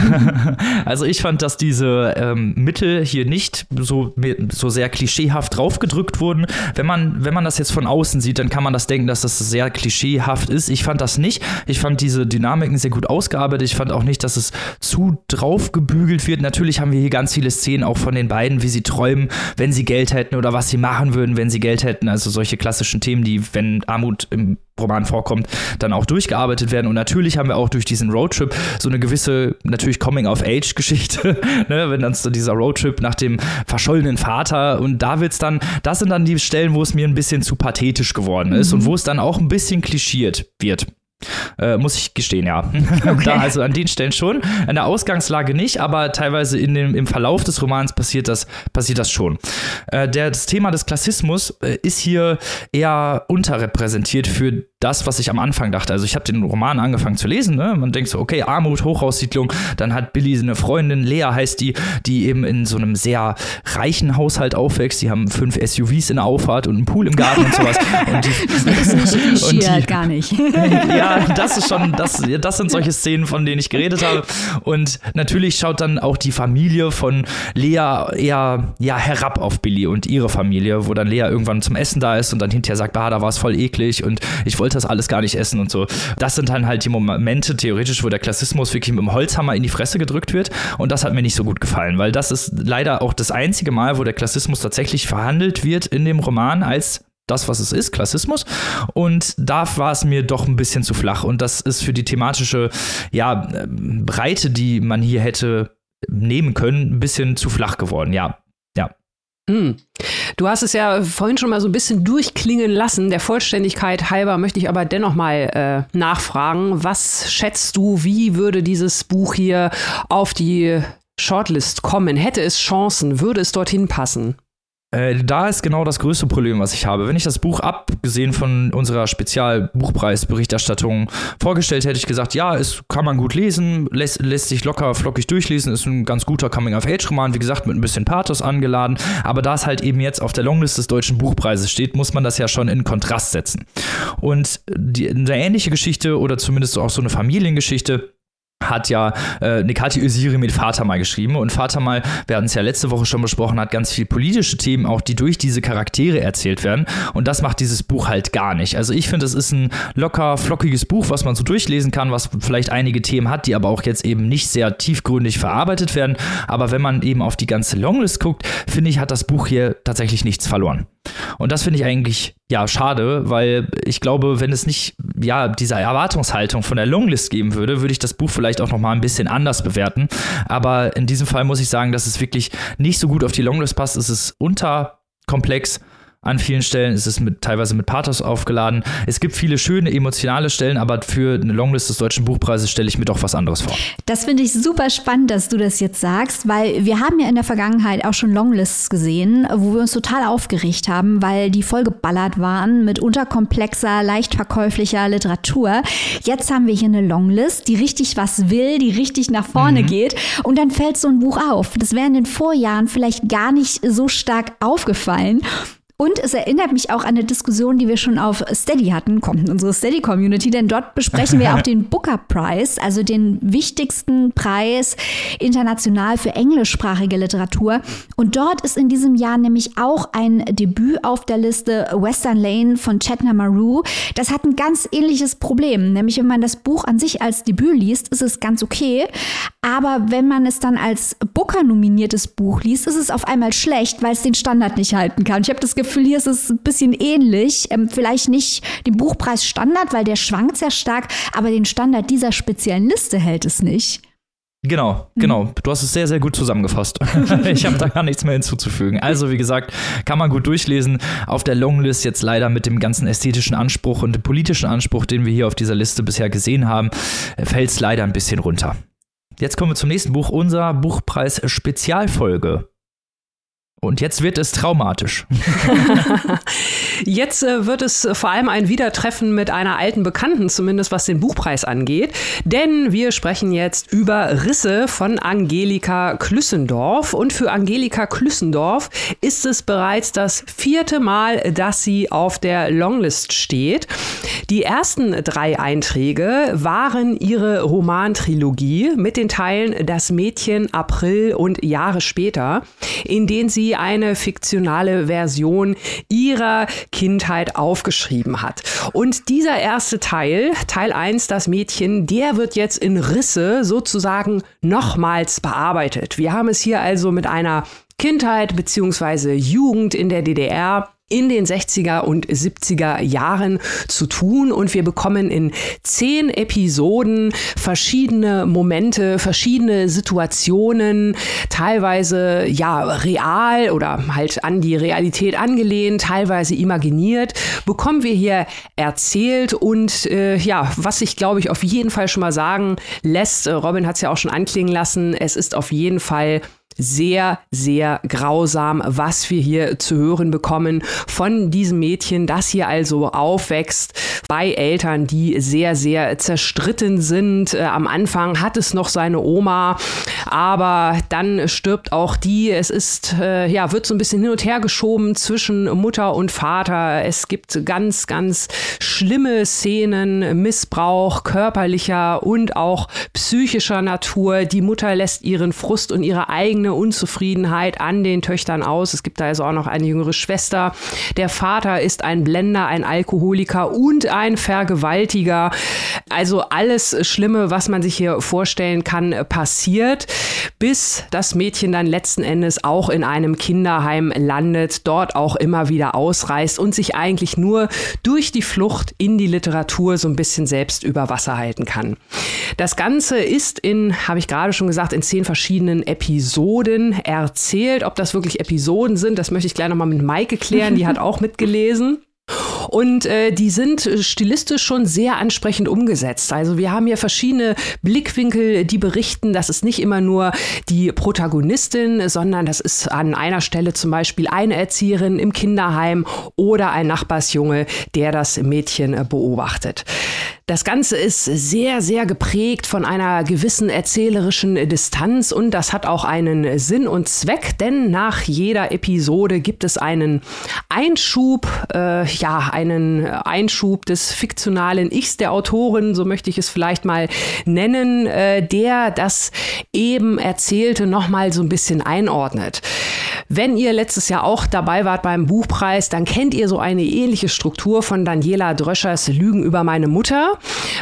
also ich fand, dass diese ähm, Mittel hier nicht so, so sehr klischeehaft draufgedrückt wurden. Wenn man, wenn man das jetzt von außen sieht, dann kann man das denken, dass das sehr klischeehaft ist. Ich fand das nicht. Ich fand diese Dynamiken sehr gut ausgearbeitet. Ich fand auch nicht, dass es zu draufgebügelt wird. Natürlich haben wir hier ganz viele Szenen auch von den beiden, wie sie träumen, wenn sie Geld hätten oder was sie machen würden, wenn sie Geld hätten. Also solche klassischen Themen, die, wenn Armut im Roman vorkommt, dann auch durchgearbeitet werden. Und natürlich haben wir auch durch diesen Roadtrip so eine gewisse, natürlich Coming-of-Age-Geschichte, ne? wenn dann so dieser Roadtrip nach dem verschollenen Vater und da wird's dann, das sind dann die Stellen, wo es mir ein bisschen zu pathetisch geworden ist mhm. und wo es dann auch ein bisschen klischiert wird. Äh, muss ich gestehen, ja. Okay. da also an den Stellen schon. An der Ausgangslage nicht, aber teilweise in dem, im Verlauf des Romans passiert das, passiert das schon. Äh, der, das Thema des Klassismus äh, ist hier eher unterrepräsentiert für das, was ich am Anfang dachte. Also ich habe den Roman angefangen zu lesen. Ne? Man denkt so, okay, Armut, Hochhaussiedlung. Dann hat Billy eine Freundin, Lea heißt die, die eben in so einem sehr reichen Haushalt aufwächst. Die haben fünf SUVs in der Auffahrt und einen Pool im Garten und sowas. Und die, das ist nicht und die, gar nicht. ja, das ist schon, das, das sind solche Szenen, von denen ich geredet habe. Und natürlich schaut dann auch die Familie von Lea eher ja, herab auf Billy und ihre Familie, wo dann Lea irgendwann zum Essen da ist und dann hinterher sagt, ah, da war es voll eklig und ich wollte das alles gar nicht essen und so. Das sind dann halt die Momente theoretisch, wo der Klassismus wirklich mit dem Holzhammer in die Fresse gedrückt wird und das hat mir nicht so gut gefallen, weil das ist leider auch das einzige Mal, wo der Klassismus tatsächlich verhandelt wird in dem Roman als das, was es ist, Klassismus. Und da war es mir doch ein bisschen zu flach. Und das ist für die thematische ja, Breite, die man hier hätte nehmen können, ein bisschen zu flach geworden. Ja, ja. Hm. Du hast es ja vorhin schon mal so ein bisschen durchklingen lassen. Der Vollständigkeit halber möchte ich aber dennoch mal äh, nachfragen. Was schätzt du, wie würde dieses Buch hier auf die Shortlist kommen? Hätte es Chancen? Würde es dorthin passen? Äh, da ist genau das größte Problem, was ich habe. Wenn ich das Buch abgesehen von unserer Spezialbuchpreisberichterstattung vorgestellt hätte, ich gesagt, ja, es kann man gut lesen, lässt, lässt sich locker flockig durchlesen, ist ein ganz guter Coming-of-Age-Roman, wie gesagt, mit ein bisschen Pathos angeladen. Aber da es halt eben jetzt auf der Longlist des Deutschen Buchpreises steht, muss man das ja schon in Kontrast setzen. Und die, eine ähnliche Geschichte oder zumindest auch so eine Familiengeschichte hat ja äh, Nekati Öziri mit Vater mal geschrieben und Vater mal, wir hatten es ja letzte Woche schon besprochen, hat ganz viel politische Themen auch, die durch diese Charaktere erzählt werden und das macht dieses Buch halt gar nicht. Also ich finde, es ist ein locker, flockiges Buch, was man so durchlesen kann, was vielleicht einige Themen hat, die aber auch jetzt eben nicht sehr tiefgründig verarbeitet werden, aber wenn man eben auf die ganze Longlist guckt, finde ich, hat das Buch hier tatsächlich nichts verloren. Und das finde ich eigentlich ja schade, weil ich glaube, wenn es nicht ja diese Erwartungshaltung von der Longlist geben würde, würde ich das Buch vielleicht auch noch mal ein bisschen anders bewerten. Aber in diesem Fall muss ich sagen, dass es wirklich nicht so gut auf die Longlist passt. Es ist unterkomplex an vielen Stellen ist es mit, teilweise mit Pathos aufgeladen. Es gibt viele schöne emotionale Stellen, aber für eine Longlist des Deutschen Buchpreises stelle ich mir doch was anderes vor. Das finde ich super spannend, dass du das jetzt sagst, weil wir haben ja in der Vergangenheit auch schon Longlists gesehen, wo wir uns total aufgeregt haben, weil die vollgeballert waren mit unterkomplexer, leicht verkäuflicher Literatur. Jetzt haben wir hier eine Longlist, die richtig was will, die richtig nach vorne mhm. geht und dann fällt so ein Buch auf. Das wäre in den Vorjahren vielleicht gar nicht so stark aufgefallen. Und es erinnert mich auch an eine Diskussion, die wir schon auf Steady hatten, kommt in unsere Steady-Community, denn dort besprechen wir auch den Booker Prize, also den wichtigsten Preis international für englischsprachige Literatur. Und dort ist in diesem Jahr nämlich auch ein Debüt auf der Liste Western Lane von Chetna Maru. Das hat ein ganz ähnliches Problem, nämlich wenn man das Buch an sich als Debüt liest, ist es ganz okay. Aber wenn man es dann als Booker nominiertes Buch liest, ist es auf einmal schlecht, weil es den Standard nicht halten kann. Ich habe das Gefühl, Gefühl, hier ist es ein bisschen ähnlich. Ähm, vielleicht nicht den Buchpreis Standard, weil der schwankt sehr stark, aber den Standard dieser speziellen Liste hält es nicht. Genau, mhm. genau. Du hast es sehr, sehr gut zusammengefasst. ich habe da gar nichts mehr hinzuzufügen. Also, wie gesagt, kann man gut durchlesen. Auf der Longlist jetzt leider mit dem ganzen ästhetischen Anspruch und dem politischen Anspruch, den wir hier auf dieser Liste bisher gesehen haben, fällt es leider ein bisschen runter. Jetzt kommen wir zum nächsten Buch, unser Buchpreis Spezialfolge. Und jetzt wird es traumatisch. jetzt äh, wird es vor allem ein Wiedertreffen mit einer alten Bekannten, zumindest was den Buchpreis angeht. Denn wir sprechen jetzt über Risse von Angelika Klüssendorf. Und für Angelika Klüssendorf ist es bereits das vierte Mal, dass sie auf der Longlist steht. Die ersten drei Einträge waren ihre Romantrilogie mit den Teilen Das Mädchen, April und Jahre später, in denen sie eine fiktionale Version ihrer Kindheit aufgeschrieben hat. Und dieser erste Teil, Teil 1, das Mädchen, der wird jetzt in Risse sozusagen nochmals bearbeitet. Wir haben es hier also mit einer Kindheit bzw. Jugend in der DDR in den 60er und 70er Jahren zu tun. Und wir bekommen in zehn Episoden verschiedene Momente, verschiedene Situationen, teilweise ja real oder halt an die Realität angelehnt, teilweise imaginiert, bekommen wir hier erzählt. Und äh, ja, was ich glaube ich auf jeden Fall schon mal sagen lässt, Robin hat es ja auch schon anklingen lassen, es ist auf jeden Fall sehr, sehr grausam, was wir hier zu hören bekommen von diesem Mädchen, das hier also aufwächst bei Eltern, die sehr, sehr zerstritten sind. Äh, am Anfang hat es noch seine Oma, aber dann stirbt auch die. Es ist, äh, ja, wird so ein bisschen hin und her geschoben zwischen Mutter und Vater. Es gibt ganz, ganz schlimme Szenen, Missbrauch körperlicher und auch psychischer Natur. Die Mutter lässt ihren Frust und ihre eigene eigene Unzufriedenheit an den Töchtern aus. Es gibt da also auch noch eine jüngere Schwester. Der Vater ist ein Blender, ein Alkoholiker und ein Vergewaltiger. Also alles Schlimme, was man sich hier vorstellen kann, passiert, bis das Mädchen dann letzten Endes auch in einem Kinderheim landet, dort auch immer wieder ausreißt und sich eigentlich nur durch die Flucht in die Literatur so ein bisschen selbst über Wasser halten kann. Das Ganze ist in, habe ich gerade schon gesagt, in zehn verschiedenen Episoden Episoden erzählt. Ob das wirklich Episoden sind, das möchte ich gleich nochmal mit Maike klären. Die hat auch mitgelesen. Und äh, die sind stilistisch schon sehr ansprechend umgesetzt. Also wir haben hier verschiedene Blickwinkel, die berichten, dass es nicht immer nur die Protagonistin, sondern das ist an einer Stelle zum Beispiel eine Erzieherin im Kinderheim oder ein Nachbarsjunge, der das Mädchen äh, beobachtet. Das Ganze ist sehr, sehr geprägt von einer gewissen erzählerischen Distanz und das hat auch einen Sinn und Zweck, denn nach jeder Episode gibt es einen Einschub, äh, ja, einen Einschub des fiktionalen Ichs der Autorin, so möchte ich es vielleicht mal nennen, äh, der das eben Erzählte nochmal so ein bisschen einordnet. Wenn ihr letztes Jahr auch dabei wart beim Buchpreis, dann kennt ihr so eine ähnliche Struktur von Daniela Dröschers Lügen über meine Mutter.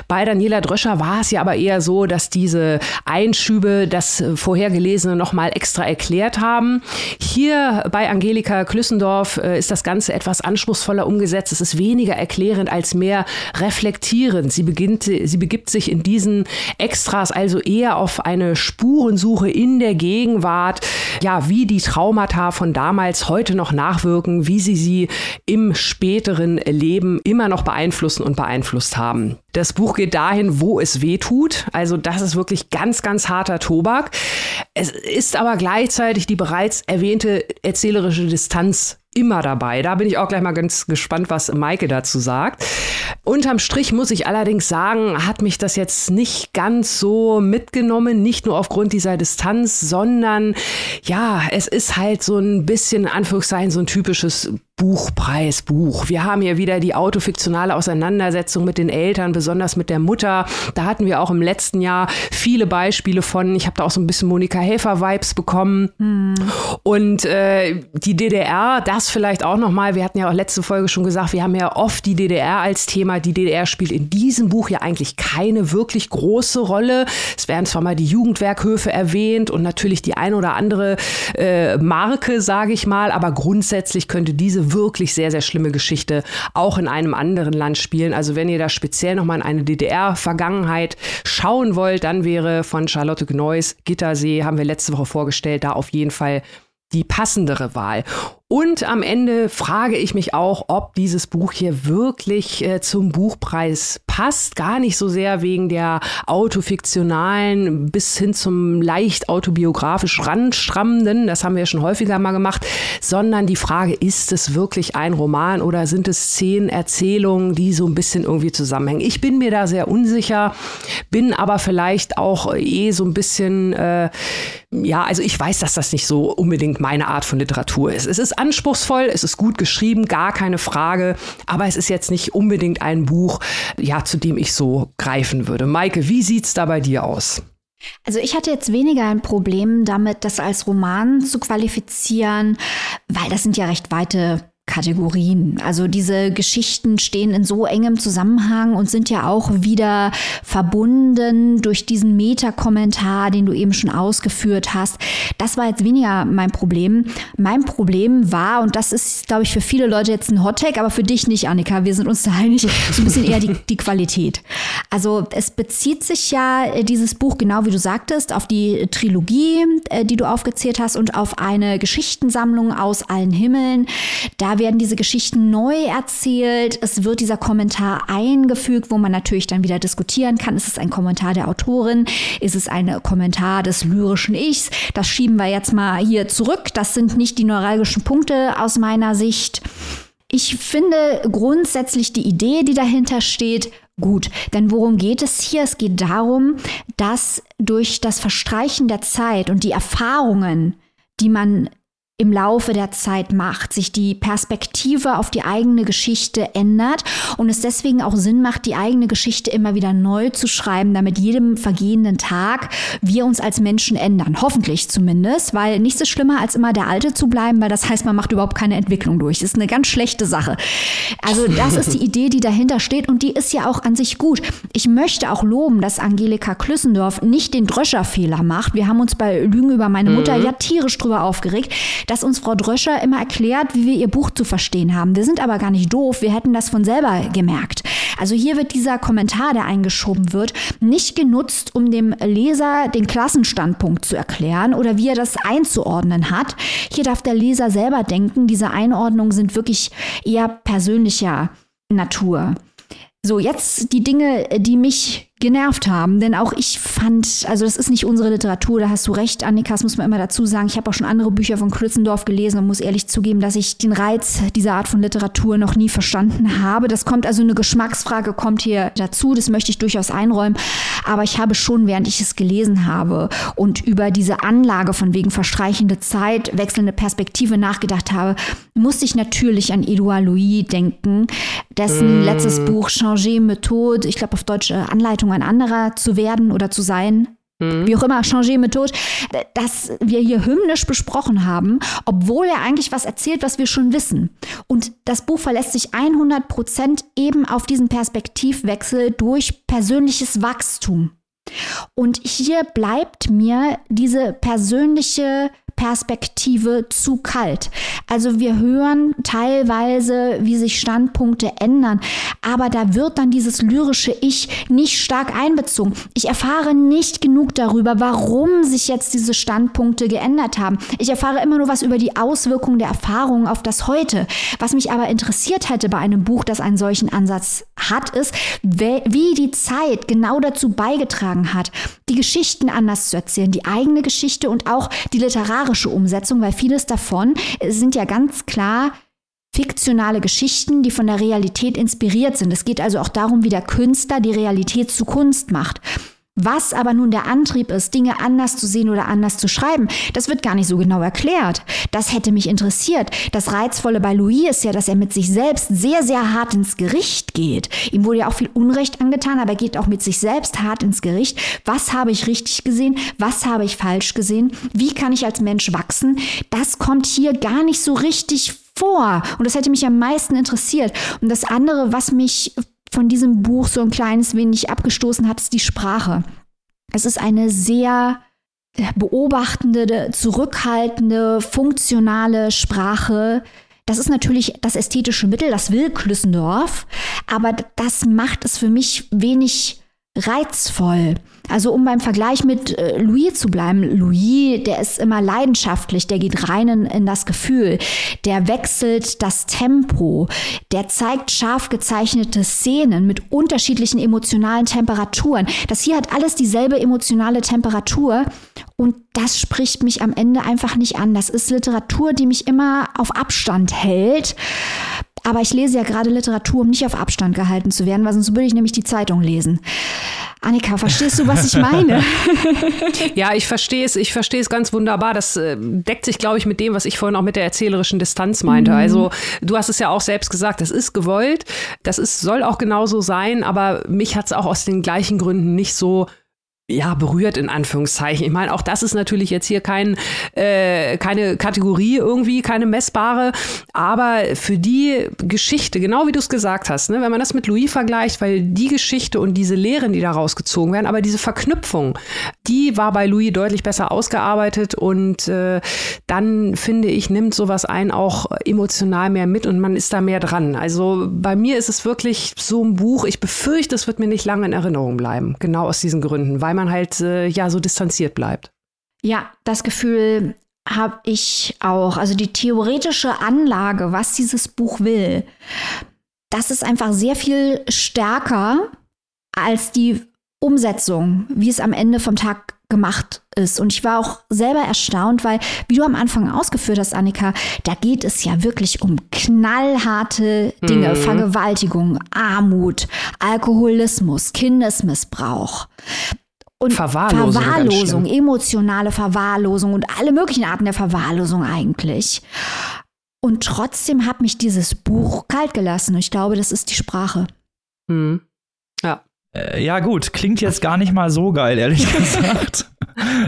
Bei Daniela Dröscher war es ja aber eher so, dass diese Einschübe das vorhergelesene nochmal extra erklärt haben. Hier bei Angelika Klüssendorf äh, ist das Ganze etwas anspruchsvoller umgesetzt. Es ist weniger erklärend als mehr reflektierend. Sie, beginnt, sie begibt sich in diesen Extras also eher auf eine Spurensuche in der Gegenwart, ja, wie die Traumata von damals heute noch nachwirken, wie sie sie im späteren Leben immer noch beeinflussen und beeinflusst haben. Das Buch geht dahin, wo es weh tut. Also das ist wirklich ganz, ganz harter Tobak. Es ist aber gleichzeitig die bereits erwähnte erzählerische Distanz immer dabei. Da bin ich auch gleich mal ganz gespannt, was Maike dazu sagt. Unterm Strich muss ich allerdings sagen, hat mich das jetzt nicht ganz so mitgenommen, nicht nur aufgrund dieser Distanz, sondern ja, es ist halt so ein bisschen, Anführungszeichen, so ein typisches Buchpreisbuch. Wir haben hier wieder die autofiktionale Auseinandersetzung mit den Eltern, besonders mit der Mutter. Da hatten wir auch im letzten Jahr viele Beispiele von. Ich habe da auch so ein bisschen Monika Helfer-Vibes bekommen. Mhm. Und äh, die DDR, das das vielleicht auch nochmal. Wir hatten ja auch letzte Folge schon gesagt, wir haben ja oft die DDR als Thema. Die DDR spielt in diesem Buch ja eigentlich keine wirklich große Rolle. Es werden zwar mal die Jugendwerkhöfe erwähnt und natürlich die ein oder andere äh, Marke, sage ich mal, aber grundsätzlich könnte diese wirklich sehr, sehr schlimme Geschichte auch in einem anderen Land spielen. Also wenn ihr da speziell nochmal in eine DDR-Vergangenheit schauen wollt, dann wäre von Charlotte Gneuss Gittersee, haben wir letzte Woche vorgestellt, da auf jeden Fall die passendere Wahl. Und am Ende frage ich mich auch, ob dieses Buch hier wirklich äh, zum Buchpreis passt. Gar nicht so sehr wegen der autofiktionalen bis hin zum leicht autobiografisch ranstrammenden, das haben wir schon häufiger mal gemacht, sondern die Frage, ist es wirklich ein Roman oder sind es zehn Erzählungen, die so ein bisschen irgendwie zusammenhängen? Ich bin mir da sehr unsicher, bin aber vielleicht auch eh so ein bisschen, äh, ja, also ich weiß, dass das nicht so unbedingt meine Art von Literatur ist. Es ist anspruchsvoll, es ist gut geschrieben, gar keine Frage, aber es ist jetzt nicht unbedingt ein Buch, ja, zu dem ich so greifen würde. Maike, wie sieht's da bei dir aus? Also ich hatte jetzt weniger ein Problem damit, das als Roman zu qualifizieren, weil das sind ja recht weite Kategorien. Also diese Geschichten stehen in so engem Zusammenhang und sind ja auch wieder verbunden durch diesen Meta-Kommentar, den du eben schon ausgeführt hast. Das war jetzt weniger mein Problem. Mein Problem war, und das ist, glaube ich, für viele Leute jetzt ein Hottag, aber für dich nicht, Annika, wir sind uns da einig, so ein bisschen eher die, die Qualität. Also es bezieht sich ja äh, dieses Buch, genau wie du sagtest, auf die Trilogie, äh, die du aufgezählt hast und auf eine Geschichtensammlung aus allen Himmeln. Da werden diese Geschichten neu erzählt. Es wird dieser Kommentar eingefügt, wo man natürlich dann wieder diskutieren kann. Ist es ein Kommentar der Autorin? Ist es ein Kommentar des lyrischen Ichs? Das schieben wir jetzt mal hier zurück. Das sind nicht die neuralgischen Punkte aus meiner Sicht. Ich finde grundsätzlich die Idee, die dahinter steht, gut. Denn worum geht es hier? Es geht darum, dass durch das Verstreichen der Zeit und die Erfahrungen, die man im Laufe der Zeit macht, sich die Perspektive auf die eigene Geschichte ändert und es deswegen auch Sinn macht, die eigene Geschichte immer wieder neu zu schreiben, damit jedem vergehenden Tag wir uns als Menschen ändern. Hoffentlich zumindest, weil nichts ist schlimmer, als immer der Alte zu bleiben, weil das heißt, man macht überhaupt keine Entwicklung durch. Das ist eine ganz schlechte Sache. Also das ist die Idee, die dahinter steht und die ist ja auch an sich gut. Ich möchte auch loben, dass Angelika Klüssendorf nicht den Dröscherfehler macht. Wir haben uns bei Lügen über meine Mutter mhm. ja tierisch drüber aufgeregt dass uns Frau Dröscher immer erklärt, wie wir ihr Buch zu verstehen haben. Wir sind aber gar nicht doof, wir hätten das von selber gemerkt. Also hier wird dieser Kommentar, der eingeschoben wird, nicht genutzt, um dem Leser den Klassenstandpunkt zu erklären oder wie er das einzuordnen hat. Hier darf der Leser selber denken, diese Einordnungen sind wirklich eher persönlicher Natur. So, jetzt die Dinge, die mich genervt haben, denn auch ich fand, also das ist nicht unsere Literatur, da hast du recht, Annika, das muss man immer dazu sagen. Ich habe auch schon andere Bücher von Klützendorf gelesen und muss ehrlich zugeben, dass ich den Reiz dieser Art von Literatur noch nie verstanden habe. Das kommt also eine Geschmacksfrage kommt hier dazu, das möchte ich durchaus einräumen, aber ich habe schon, während ich es gelesen habe und über diese Anlage von wegen verstreichende Zeit, wechselnde Perspektive nachgedacht habe, musste ich natürlich an Edouard Louis denken, dessen mm. letztes Buch Changer Methode, ich glaube auf Deutsch Anleitung Anleitung ein anderer zu werden oder zu sein. Mhm. Wie auch immer, Changer Methode, dass wir hier hymnisch besprochen haben, obwohl er eigentlich was erzählt, was wir schon wissen. Und das Buch verlässt sich 100 Prozent eben auf diesen Perspektivwechsel durch persönliches Wachstum. Und hier bleibt mir diese persönliche Perspektive zu kalt. Also wir hören teilweise, wie sich Standpunkte ändern, aber da wird dann dieses lyrische Ich nicht stark einbezogen. Ich erfahre nicht genug darüber, warum sich jetzt diese Standpunkte geändert haben. Ich erfahre immer nur was über die Auswirkungen der Erfahrungen auf das Heute. Was mich aber interessiert hätte bei einem Buch, das einen solchen Ansatz hat, ist, wie die Zeit genau dazu beigetragen hat, die Geschichten anders zu erzählen, die eigene Geschichte und auch die literarische Umsetzung, weil vieles davon sind ja ganz klar fiktionale Geschichten, die von der Realität inspiriert sind. Es geht also auch darum, wie der Künstler die Realität zu Kunst macht. Was aber nun der Antrieb ist, Dinge anders zu sehen oder anders zu schreiben, das wird gar nicht so genau erklärt. Das hätte mich interessiert. Das Reizvolle bei Louis ist ja, dass er mit sich selbst sehr, sehr hart ins Gericht geht. Ihm wurde ja auch viel Unrecht angetan, aber er geht auch mit sich selbst hart ins Gericht. Was habe ich richtig gesehen? Was habe ich falsch gesehen? Wie kann ich als Mensch wachsen? Das kommt hier gar nicht so richtig vor? Und das hätte mich am meisten interessiert. Und das andere, was mich von diesem Buch so ein kleines wenig abgestoßen hat, ist die Sprache. Es ist eine sehr beobachtende, zurückhaltende, funktionale Sprache. Das ist natürlich das ästhetische Mittel, das will Klüssendorf, aber das macht es für mich wenig reizvoll. Also um beim Vergleich mit äh, Louis zu bleiben, Louis, der ist immer leidenschaftlich, der geht rein in, in, das Gefühl, der wechselt das Tempo, der zeigt scharf gezeichnete Szenen mit unterschiedlichen emotionalen Temperaturen. Das hier hat alles dieselbe emotionale Temperatur und das spricht mich am Ende einfach nicht an. Das ist Literatur, die mich immer auf Abstand hält. Aber ich lese ja gerade Literatur, um nicht auf Abstand gehalten zu werden, weil sonst würde ich nämlich die Zeitung lesen. Annika, verstehst du, was ich meine? ja, ich verstehe es. Ich verstehe es ganz wunderbar. Das äh, deckt sich, glaube ich, mit dem, was ich vorhin auch mit der erzählerischen Distanz meinte. Mhm. Also, du hast es ja auch selbst gesagt, das ist gewollt. Das ist, soll auch genauso sein. Aber mich hat es auch aus den gleichen Gründen nicht so ja, berührt in Anführungszeichen. Ich meine, auch das ist natürlich jetzt hier kein, äh, keine Kategorie irgendwie, keine messbare, aber für die Geschichte, genau wie du es gesagt hast, ne, wenn man das mit Louis vergleicht, weil die Geschichte und diese Lehren, die da rausgezogen werden, aber diese Verknüpfung, die war bei Louis deutlich besser ausgearbeitet und äh, dann, finde ich, nimmt sowas ein auch emotional mehr mit und man ist da mehr dran. Also bei mir ist es wirklich so ein Buch, ich befürchte, es wird mir nicht lange in Erinnerung bleiben, genau aus diesen Gründen, weil man halt äh, ja so distanziert bleibt. Ja, das Gefühl habe ich auch. Also die theoretische Anlage, was dieses Buch will, das ist einfach sehr viel stärker als die Umsetzung, wie es am Ende vom Tag gemacht ist. Und ich war auch selber erstaunt, weil, wie du am Anfang ausgeführt hast, Annika, da geht es ja wirklich um knallharte Dinge, mhm. Vergewaltigung, Armut, Alkoholismus, Kindesmissbrauch. Und Verwahrlosung, Verwahrlosung emotionale Verwahrlosung und alle möglichen Arten der Verwahrlosung eigentlich. Und trotzdem hat mich dieses Buch kalt gelassen. Und ich glaube, das ist die Sprache. Mhm. Ja. Äh, ja, gut, klingt jetzt gar nicht mal so geil, ehrlich gesagt.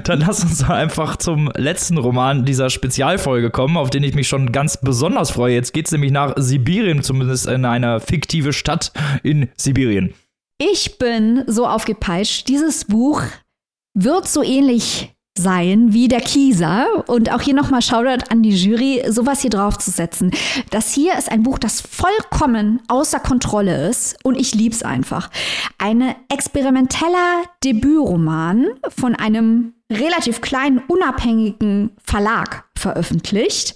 Dann lass uns einfach zum letzten Roman dieser Spezialfolge kommen, auf den ich mich schon ganz besonders freue. Jetzt geht es nämlich nach Sibirien, zumindest in eine fiktive Stadt in Sibirien. Ich bin so aufgepeitscht. Dieses Buch wird so ähnlich sein wie der Kieser. Und auch hier nochmal Shoutout an die Jury, sowas hier draufzusetzen. Das hier ist ein Buch, das vollkommen außer Kontrolle ist und ich lieb's einfach. Ein experimenteller Debütroman von einem relativ kleinen, unabhängigen Verlag veröffentlicht,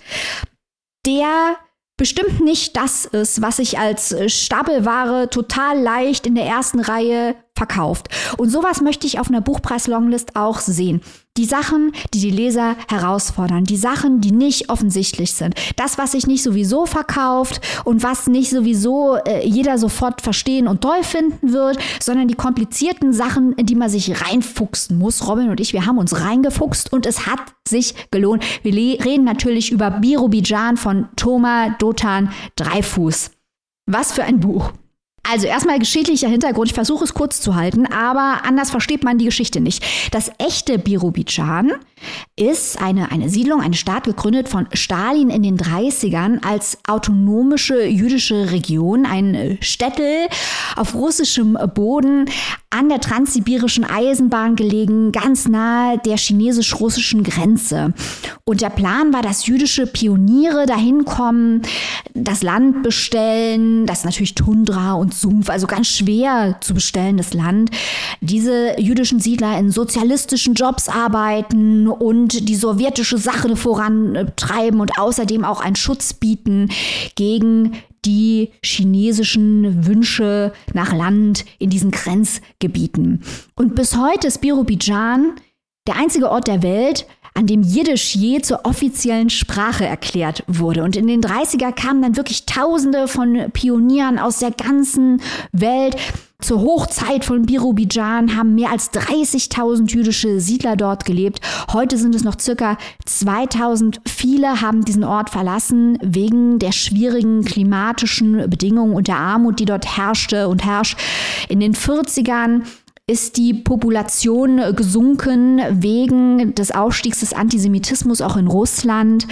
der bestimmt nicht das ist, was sich als äh, Stapelware total leicht in der ersten Reihe verkauft. Und sowas möchte ich auf einer Buchpreis-Longlist auch sehen. Die Sachen, die die Leser herausfordern, die Sachen, die nicht offensichtlich sind. Das, was sich nicht sowieso verkauft und was nicht sowieso äh, jeder sofort verstehen und toll finden wird, sondern die komplizierten Sachen, in die man sich reinfuchsen muss. Robin und ich, wir haben uns reingefuchst und es hat sich gelohnt. Wir reden natürlich über Birobijan von Thoma Dotan Dreifuß. Was für ein Buch. Also erstmal geschichtlicher Hintergrund, ich versuche es kurz zu halten, aber anders versteht man die Geschichte nicht. Das echte Birobidschan ist eine, eine Siedlung, eine Stadt gegründet von Stalin in den 30ern als autonomische jüdische Region, ein Städtel auf russischem Boden an der transsibirischen Eisenbahn gelegen, ganz nahe der chinesisch-russischen Grenze. Und der Plan war, dass jüdische Pioniere dahin kommen, das Land bestellen, das ist natürlich Tundra und Sumpf, also ganz schwer zu bestellendes Land. Diese jüdischen Siedler in sozialistischen Jobs arbeiten und die sowjetische Sache vorantreiben und außerdem auch einen Schutz bieten gegen die chinesischen Wünsche nach Land in diesen Grenzgebieten. Und bis heute ist Birobidjan der einzige Ort der Welt, an dem Jiddisch je zur offiziellen Sprache erklärt wurde. Und in den 30er kamen dann wirklich Tausende von Pionieren aus der ganzen Welt. Zur Hochzeit von Birobidjan haben mehr als 30.000 jüdische Siedler dort gelebt. Heute sind es noch circa 2000. Viele haben diesen Ort verlassen wegen der schwierigen klimatischen Bedingungen und der Armut, die dort herrschte und herrscht. In den 40ern ist die Population gesunken wegen des Aufstiegs des Antisemitismus auch in Russland.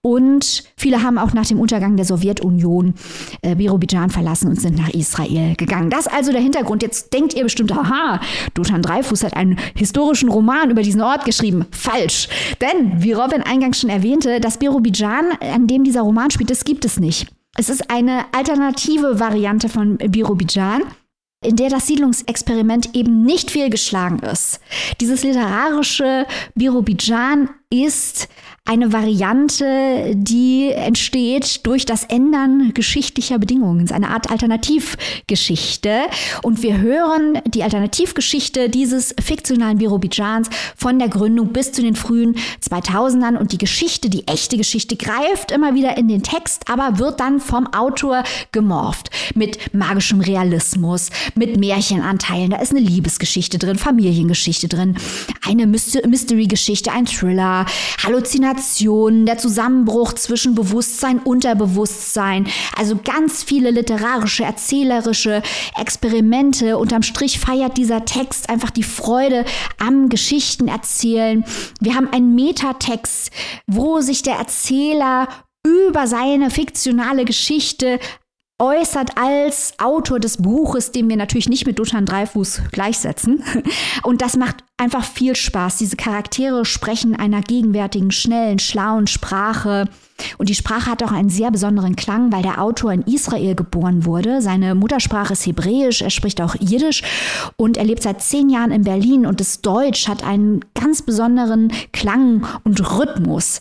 Und viele haben auch nach dem Untergang der Sowjetunion äh, Birobidjan verlassen und sind nach Israel gegangen. Das also der Hintergrund. Jetzt denkt ihr bestimmt, aha, Dothan Dreifuß hat einen historischen Roman über diesen Ort geschrieben. Falsch. Denn, wie Robin eingangs schon erwähnte, das Birobidjan, an dem dieser Roman spielt, das gibt es nicht. Es ist eine alternative Variante von Birobidjan in der das Siedlungsexperiment eben nicht fehlgeschlagen ist. Dieses literarische Birobidjan ist eine Variante, die entsteht durch das Ändern geschichtlicher Bedingungen. Es ist eine Art Alternativgeschichte. Und wir hören die Alternativgeschichte dieses fiktionalen Birobidjans von der Gründung bis zu den frühen 2000ern. Und die Geschichte, die echte Geschichte, greift immer wieder in den Text, aber wird dann vom Autor gemorpht. Mit magischem Realismus, mit Märchenanteilen. Da ist eine Liebesgeschichte drin, Familiengeschichte drin, eine Mystery-Geschichte, ein Thriller, Halluzinationen, der Zusammenbruch zwischen Bewusstsein und Unterbewusstsein. Also ganz viele literarische, erzählerische Experimente. Unterm Strich feiert dieser Text einfach die Freude am Geschichtenerzählen. Wir haben einen Metatext, wo sich der Erzähler über seine fiktionale Geschichte äußert als Autor des Buches, den wir natürlich nicht mit Duthan Dreifuß gleichsetzen. Und das macht einfach viel Spaß. Diese Charaktere sprechen einer gegenwärtigen, schnellen, schlauen Sprache. Und die Sprache hat auch einen sehr besonderen Klang, weil der Autor in Israel geboren wurde. Seine Muttersprache ist Hebräisch, er spricht auch Jiddisch und er lebt seit zehn Jahren in Berlin und das Deutsch hat einen ganz besonderen Klang und Rhythmus.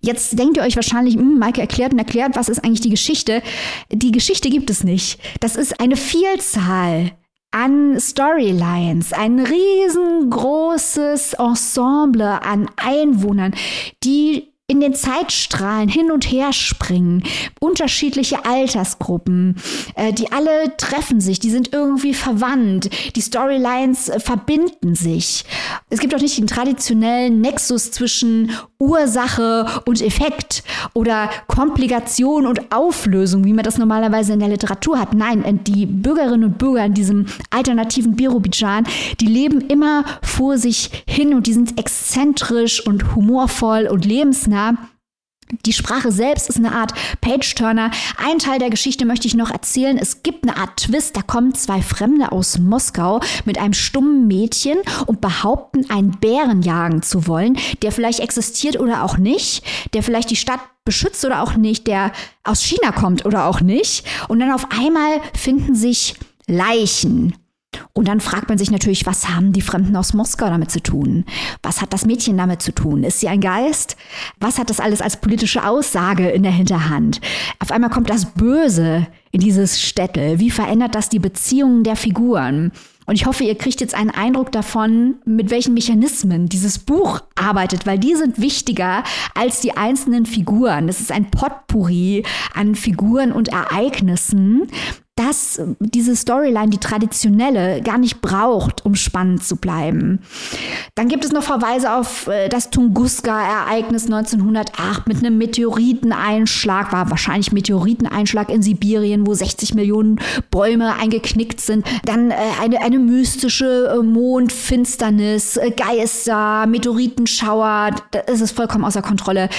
Jetzt denkt ihr euch wahrscheinlich, hm, Maike erklärt und erklärt, was ist eigentlich die Geschichte? Die Geschichte gibt es nicht. Das ist eine Vielzahl an Storylines, ein riesengroßes Ensemble an Einwohnern, die in den Zeitstrahlen hin und her springen, unterschiedliche Altersgruppen, äh, die alle treffen sich, die sind irgendwie verwandt, die Storylines äh, verbinden sich. Es gibt auch nicht den traditionellen Nexus zwischen Ursache und Effekt oder Komplikation und Auflösung, wie man das normalerweise in der Literatur hat. Nein, äh, die Bürgerinnen und Bürger in diesem alternativen Birobidjan, die leben immer vor sich hin und die sind exzentrisch und humorvoll und lebensnah die Sprache selbst ist eine Art Page-Turner. Ein Teil der Geschichte möchte ich noch erzählen. Es gibt eine Art Twist. Da kommen zwei Fremde aus Moskau mit einem stummen Mädchen und behaupten, einen Bären jagen zu wollen, der vielleicht existiert oder auch nicht, der vielleicht die Stadt beschützt oder auch nicht, der aus China kommt oder auch nicht. Und dann auf einmal finden sich Leichen und dann fragt man sich natürlich, was haben die Fremden aus Moskau damit zu tun? Was hat das Mädchen damit zu tun? Ist sie ein Geist? Was hat das alles als politische Aussage in der Hinterhand? Auf einmal kommt das Böse in dieses Städtel. Wie verändert das die Beziehungen der Figuren? Und ich hoffe, ihr kriegt jetzt einen Eindruck davon, mit welchen Mechanismen dieses Buch arbeitet, weil die sind wichtiger als die einzelnen Figuren. Das ist ein Potpourri an Figuren und Ereignissen, dass diese Storyline, die traditionelle, gar nicht braucht, um spannend zu bleiben. Dann gibt es noch Verweise auf äh, das Tunguska-Ereignis 1908 mit einem Meteoriteneinschlag, war wahrscheinlich Meteoriteneinschlag in Sibirien, wo 60 Millionen Bäume eingeknickt sind. Dann äh, eine, eine mystische äh, Mondfinsternis, Geister, Meteoritenschauer, das ist vollkommen außer Kontrolle.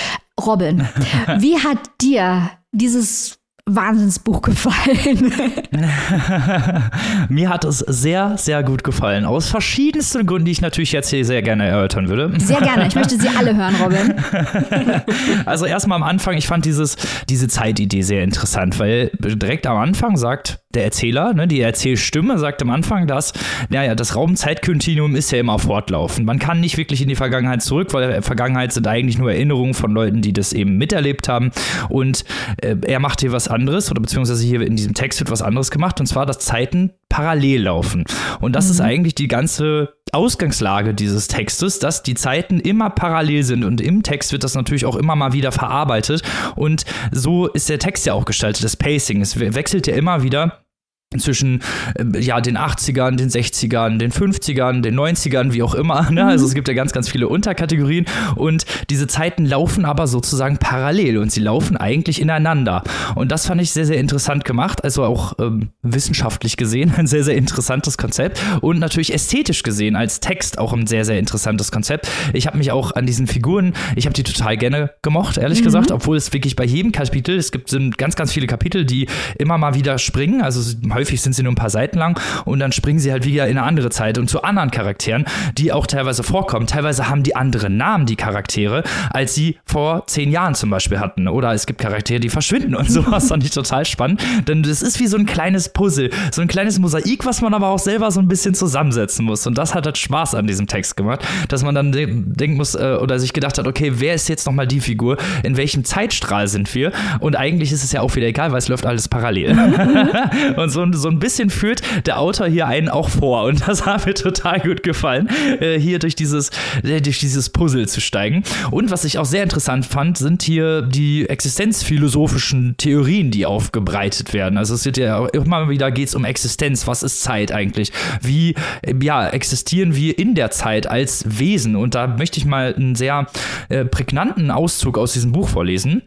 Robin, wie hat dir dieses Wahnsinnsbuch gefallen. Mir hat es sehr, sehr gut gefallen. Aus verschiedensten Gründen, die ich natürlich jetzt hier sehr gerne erörtern würde. Sehr gerne. Ich möchte sie alle hören, Robin. Also erstmal am Anfang, ich fand dieses, diese Zeitidee sehr interessant, weil direkt am Anfang sagt der Erzähler, ne, die Erzählstimme sagt am Anfang, dass, naja, das Raumzeitkontinuum ist ja immer fortlaufend. Man kann nicht wirklich in die Vergangenheit zurück, weil Vergangenheit sind eigentlich nur Erinnerungen von Leuten, die das eben miterlebt haben. Und äh, er macht hier was anderes, oder beziehungsweise hier in diesem Text wird was anderes gemacht, und zwar, dass Zeiten parallel laufen. Und das mhm. ist eigentlich die ganze Ausgangslage dieses Textes, dass die Zeiten immer parallel sind und im Text wird das natürlich auch immer mal wieder verarbeitet und so ist der Text ja auch gestaltet, das Pacing. Es wechselt ja immer wieder zwischen äh, ja, den 80ern, den 60ern, den 50ern, den 90ern, wie auch immer. Ne? Also es gibt ja ganz, ganz viele Unterkategorien und diese Zeiten laufen aber sozusagen parallel und sie laufen eigentlich ineinander. Und das fand ich sehr, sehr interessant gemacht, also auch ähm, wissenschaftlich gesehen ein sehr, sehr interessantes Konzept und natürlich ästhetisch gesehen als Text auch ein sehr, sehr interessantes Konzept. Ich habe mich auch an diesen Figuren, ich habe die total gerne gemocht, ehrlich mhm. gesagt, obwohl es wirklich bei jedem Kapitel, es gibt sind ganz, ganz viele Kapitel, die immer mal wieder springen, also häufig sind sie nur ein paar Seiten lang und dann springen sie halt wieder in eine andere Zeit und zu anderen Charakteren, die auch teilweise vorkommen. Teilweise haben die andere Namen, die Charaktere, als sie vor zehn Jahren zum Beispiel hatten. Oder es gibt Charaktere, die verschwinden und sowas fand ich total spannend. Denn das ist wie so ein kleines Puzzle, so ein kleines Mosaik, was man aber auch selber so ein bisschen zusammensetzen muss. Und das hat halt Spaß an diesem Text gemacht, dass man dann de denken muss äh, oder sich gedacht hat, okay, wer ist jetzt nochmal die Figur? In welchem Zeitstrahl sind wir? Und eigentlich ist es ja auch wieder egal, weil es läuft alles parallel. und so, so ein bisschen führt der Autor hier einen auch vor. Und das hat mir total gut gefallen, äh, hier durch dieses, äh, durch dieses Puzzle zu steigen. Und was ich auch sehr interessant fand, sind hier die existenzphilosophischen Theorien, die aufgebreitet werden. Also es wird ja immer wieder geht es um Existenz. Was ist Zeit eigentlich? Wie ja, existieren wir in der Zeit als Wesen? Und da möchte ich mal einen sehr äh, prägnanten Auszug aus diesem Buch vorlesen.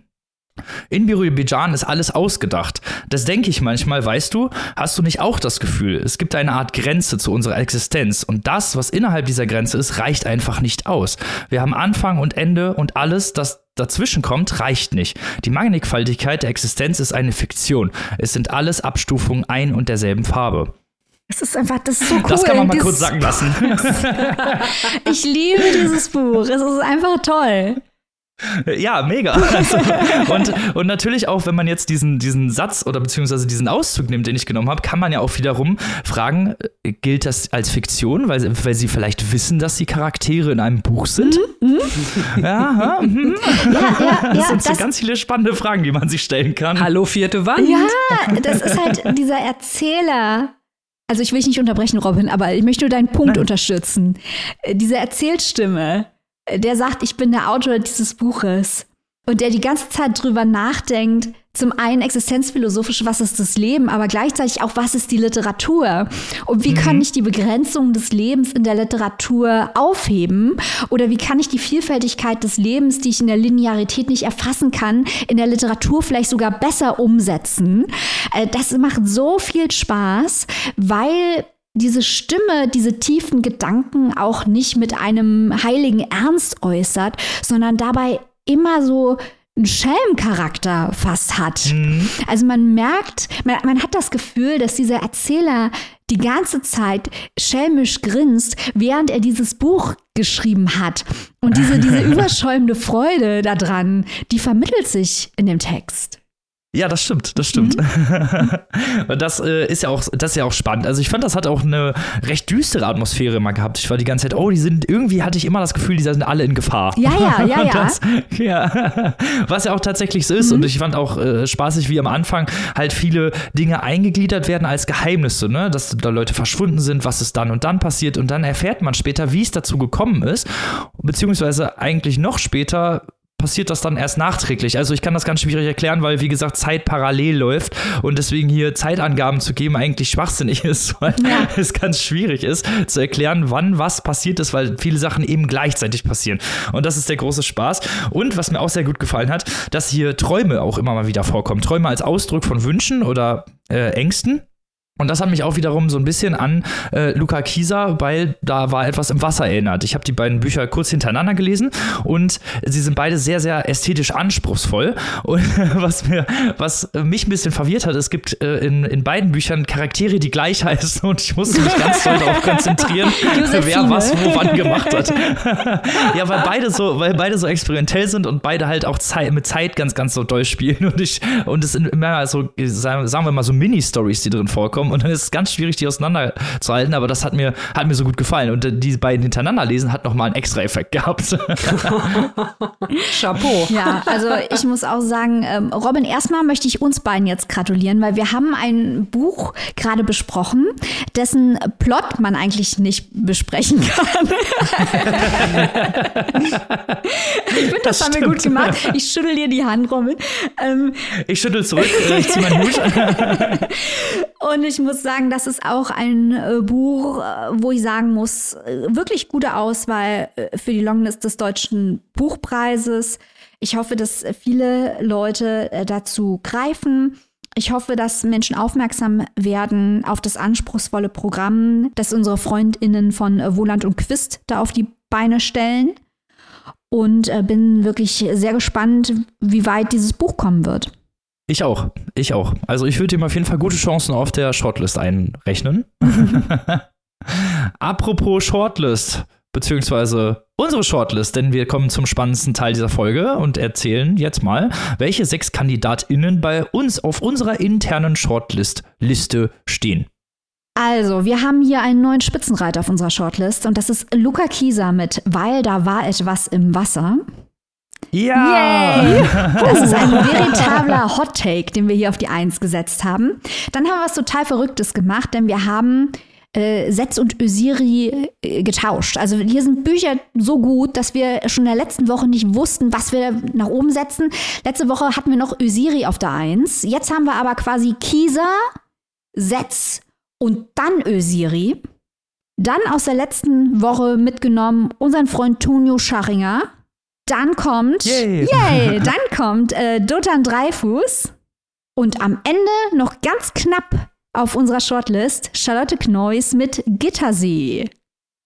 In Birobijan ist alles ausgedacht. Das denke ich manchmal, weißt du, hast du nicht auch das Gefühl, es gibt eine Art Grenze zu unserer Existenz und das, was innerhalb dieser Grenze ist, reicht einfach nicht aus. Wir haben Anfang und Ende und alles, das dazwischen kommt, reicht nicht. Die Mannigfaltigkeit der Existenz ist eine Fiktion. Es sind alles Abstufungen ein und derselben Farbe. Es ist einfach, das ist so cool. Das kann man mal kurz sagen lassen. ich liebe dieses Buch. Es ist einfach toll. Ja, mega. Also, und, und natürlich auch, wenn man jetzt diesen, diesen Satz oder beziehungsweise diesen Auszug nimmt, den ich genommen habe, kann man ja auch wiederum fragen, äh, gilt das als Fiktion, weil, weil sie vielleicht wissen, dass die Charaktere in einem Buch sind? Mhm. mhm. Ja, mhm. ja, ja, Das sind so ganz viele spannende Fragen, die man sich stellen kann. Hallo, vierte Wand. Ja, das ist halt dieser Erzähler. Also ich will dich nicht unterbrechen, Robin, aber ich möchte nur deinen Punkt Nein. unterstützen. Äh, diese Erzählstimme der sagt, ich bin der Autor dieses Buches und der die ganze Zeit drüber nachdenkt, zum einen existenzphilosophisch, was ist das Leben, aber gleichzeitig auch, was ist die Literatur? Und wie mhm. kann ich die Begrenzung des Lebens in der Literatur aufheben? Oder wie kann ich die Vielfältigkeit des Lebens, die ich in der Linearität nicht erfassen kann, in der Literatur vielleicht sogar besser umsetzen? Äh, das macht so viel Spaß, weil diese Stimme, diese tiefen Gedanken auch nicht mit einem heiligen Ernst äußert, sondern dabei immer so einen Schelmcharakter fast hat. Mhm. Also man merkt, man, man hat das Gefühl, dass dieser Erzähler die ganze Zeit schelmisch grinst, während er dieses Buch geschrieben hat. Und diese, diese überschäumende Freude daran, die vermittelt sich in dem Text. Ja, das stimmt, das stimmt. Mhm. Und das äh, ist ja auch, das ist ja auch spannend. Also ich fand, das hat auch eine recht düstere Atmosphäre immer gehabt. Ich war die ganze Zeit, oh, die sind, irgendwie hatte ich immer das Gefühl, die sind alle in Gefahr. Ja, ja, ja, das, ja. Was ja auch tatsächlich so ist. Mhm. Und ich fand auch äh, spaßig, wie am Anfang halt viele Dinge eingegliedert werden als Geheimnisse, ne? Dass da Leute verschwunden sind, was ist dann und dann passiert. Und dann erfährt man später, wie es dazu gekommen ist. Beziehungsweise eigentlich noch später, passiert das dann erst nachträglich. Also ich kann das ganz schwierig erklären, weil wie gesagt Zeit parallel läuft und deswegen hier Zeitangaben zu geben eigentlich schwachsinnig ist, weil ja. es ganz schwierig ist zu erklären, wann was passiert ist, weil viele Sachen eben gleichzeitig passieren. Und das ist der große Spaß. Und was mir auch sehr gut gefallen hat, dass hier Träume auch immer mal wieder vorkommen. Träume als Ausdruck von Wünschen oder äh, Ängsten. Und das hat mich auch wiederum so ein bisschen an äh, Luca Kieser, weil da war etwas im Wasser erinnert. Ich habe die beiden Bücher kurz hintereinander gelesen und sie sind beide sehr, sehr ästhetisch anspruchsvoll. Und was, mir, was mich ein bisschen verwirrt hat, es gibt äh, in, in beiden Büchern Charaktere, die gleich heißen und ich musste mich ganz doll darauf konzentrieren, wer was wo wann gemacht hat. ja, weil beide so, weil beide so experimentell sind und beide halt auch Zeit, mit Zeit ganz, ganz so doll spielen. Und ich, und es sind immer so, sagen wir mal, so Mini-Stories, die drin vorkommen kommen und dann ist es ganz schwierig, die auseinanderzuhalten, aber das hat mir, hat mir so gut gefallen. Und die beiden hintereinander lesen hat nochmal einen extra Effekt gehabt. Chapeau. Ja, also ich muss auch sagen, ähm, Robin, erstmal möchte ich uns beiden jetzt gratulieren, weil wir haben ein Buch gerade besprochen, dessen Plot man eigentlich nicht besprechen kann. ich finde, das, das haben wir gut gemacht. Ich schüttel dir die Hand, Robin. Ähm, ich schüttel zurück, ich ziehe meinen Hut. Und ich ich muss sagen, das ist auch ein äh, Buch, äh, wo ich sagen muss, äh, wirklich gute Auswahl äh, für die Longlist des Deutschen Buchpreises. Ich hoffe, dass viele Leute dazu greifen. Ich hoffe, dass Menschen aufmerksam werden auf das anspruchsvolle Programm, das unsere FreundInnen von Wohland und Quist da auf die Beine stellen. Und bin wirklich sehr gespannt, wie weit dieses Buch kommen wird. Ich auch, ich auch. Also ich würde ihm auf jeden Fall gute Chancen auf der Shortlist einrechnen. Apropos Shortlist, beziehungsweise unsere Shortlist, denn wir kommen zum spannendsten Teil dieser Folge und erzählen jetzt mal, welche sechs KandidatInnen bei uns auf unserer internen Shortlist-Liste stehen. Also, wir haben hier einen neuen Spitzenreiter auf unserer Shortlist und das ist Luca Kieser mit Weil da war etwas im Wasser. Ja! Yay! Das ist ein veritabler Hot Take, den wir hier auf die Eins gesetzt haben. Dann haben wir was total Verrücktes gemacht, denn wir haben äh, Setz und Ösiri äh, getauscht. Also hier sind Bücher so gut, dass wir schon in der letzten Woche nicht wussten, was wir nach oben setzen. Letzte Woche hatten wir noch Ösiri auf der Eins. Jetzt haben wir aber quasi Kieser, Setz und dann Ösiri. Dann aus der letzten Woche mitgenommen unseren Freund Tonio Scharinger. Dann kommt, Yay. yay dann kommt äh, Dotan Dreifuß. Und am Ende noch ganz knapp auf unserer Shortlist Charlotte Kneuss mit Gittersee.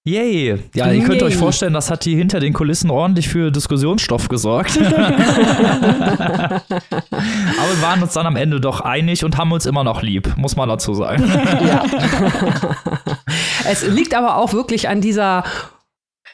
Yay! Ja, ihr könnt Yay. euch vorstellen, das hat die hinter den Kulissen ordentlich für Diskussionsstoff gesorgt. Aber wir waren uns dann am Ende doch einig und haben uns immer noch lieb, muss man dazu sagen. Ja. es liegt aber auch wirklich an dieser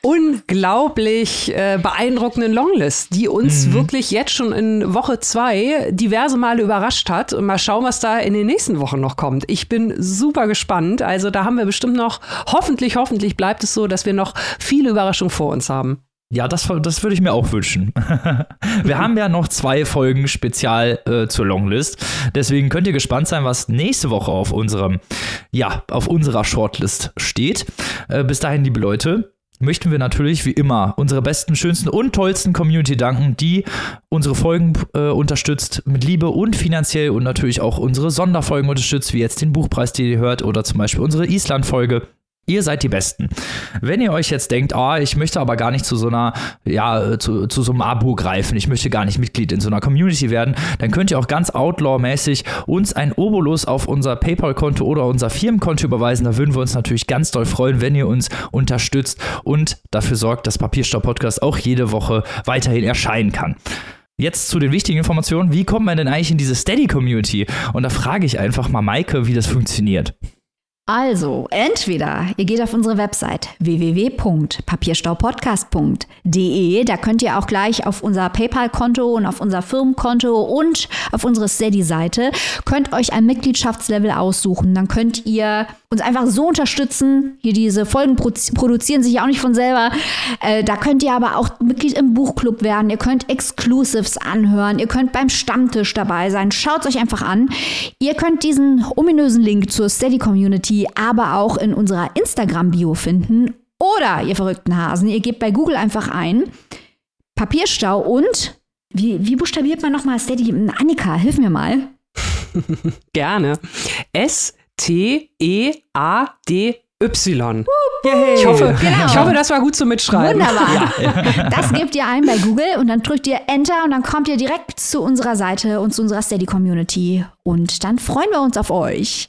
unglaublich äh, beeindruckenden Longlist, die uns wirklich jetzt schon in Woche zwei diverse Male überrascht hat. Und mal schauen, was da in den nächsten Wochen noch kommt. Ich bin super gespannt. Also da haben wir bestimmt noch, hoffentlich, hoffentlich bleibt es so, dass wir noch viele Überraschungen vor uns haben. Ja, das, das würde ich mir auch wünschen. Wir haben ja noch zwei Folgen spezial äh, zur Longlist. Deswegen könnt ihr gespannt sein, was nächste Woche auf unserem, ja, auf unserer Shortlist steht. Äh, bis dahin, liebe Leute, möchten wir natürlich wie immer unsere besten, schönsten und tollsten Community danken, die unsere Folgen äh, unterstützt mit Liebe und finanziell und natürlich auch unsere Sonderfolgen unterstützt, wie jetzt den Buchpreis, den ihr hört, oder zum Beispiel unsere Island-Folge. Ihr seid die Besten. Wenn ihr euch jetzt denkt, ah, ich möchte aber gar nicht zu so einer, ja, zu, zu so einem Abo greifen, ich möchte gar nicht Mitglied in so einer Community werden, dann könnt ihr auch ganz Outlaw-mäßig uns ein Obolus auf unser PayPal-Konto oder unser Firmenkonto überweisen. Da würden wir uns natürlich ganz doll freuen, wenn ihr uns unterstützt und dafür sorgt, dass Papierstau-Podcast auch jede Woche weiterhin erscheinen kann. Jetzt zu den wichtigen Informationen. Wie kommt man denn eigentlich in diese Steady-Community? Und da frage ich einfach mal Maike, wie das funktioniert. Also, entweder ihr geht auf unsere Website www.papierstaupodcast.de, da könnt ihr auch gleich auf unser PayPal-Konto und auf unser Firmenkonto und auf unsere Steady-Seite könnt euch ein Mitgliedschaftslevel aussuchen. Dann könnt ihr uns einfach so unterstützen. Hier diese Folgen produ- produzieren sich ja auch nicht von selber. Äh, da könnt ihr aber auch Mitglied im Buchclub werden. Ihr könnt Exclusives anhören. Ihr könnt beim Stammtisch dabei sein. Schaut euch einfach an. Ihr könnt diesen ominösen Link zur Steady Community aber auch in unserer Instagram-Bio finden. Oder, ihr verrückten Hasen, ihr gebt bei Google einfach ein Papierstau und wie, wie buchstabiert man nochmal Steady? Annika, hilf mir mal. Gerne. S-T-E-A-D-Y. Yay. Ich hoffe, Genau. ich hoffe, das war gut zum Mitschreiben. Wunderbar. Das gebt ihr ein bei Google und dann drückt ihr Enter und dann kommt ihr direkt zu unserer Seite und zu unserer Steady Community. Und dann freuen wir uns auf euch.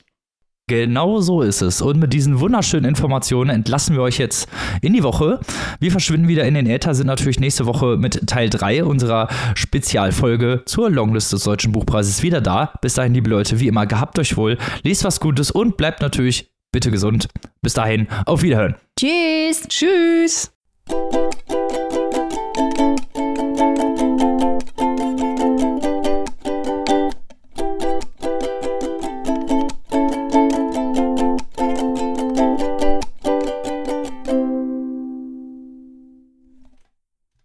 Genau so ist es. Und mit diesen wunderschönen Informationen entlassen wir euch jetzt in die Woche. Wir verschwinden wieder in den Äther, sind natürlich nächste Woche mit Teil 3 unserer Spezialfolge zur Longlist des Deutschen Buchpreises wieder da. Bis dahin, liebe Leute, wie immer, gehabt euch wohl, lest was Gutes und bleibt natürlich bitte gesund. Bis dahin, auf Wiederhören. Tschüss. Tschüss.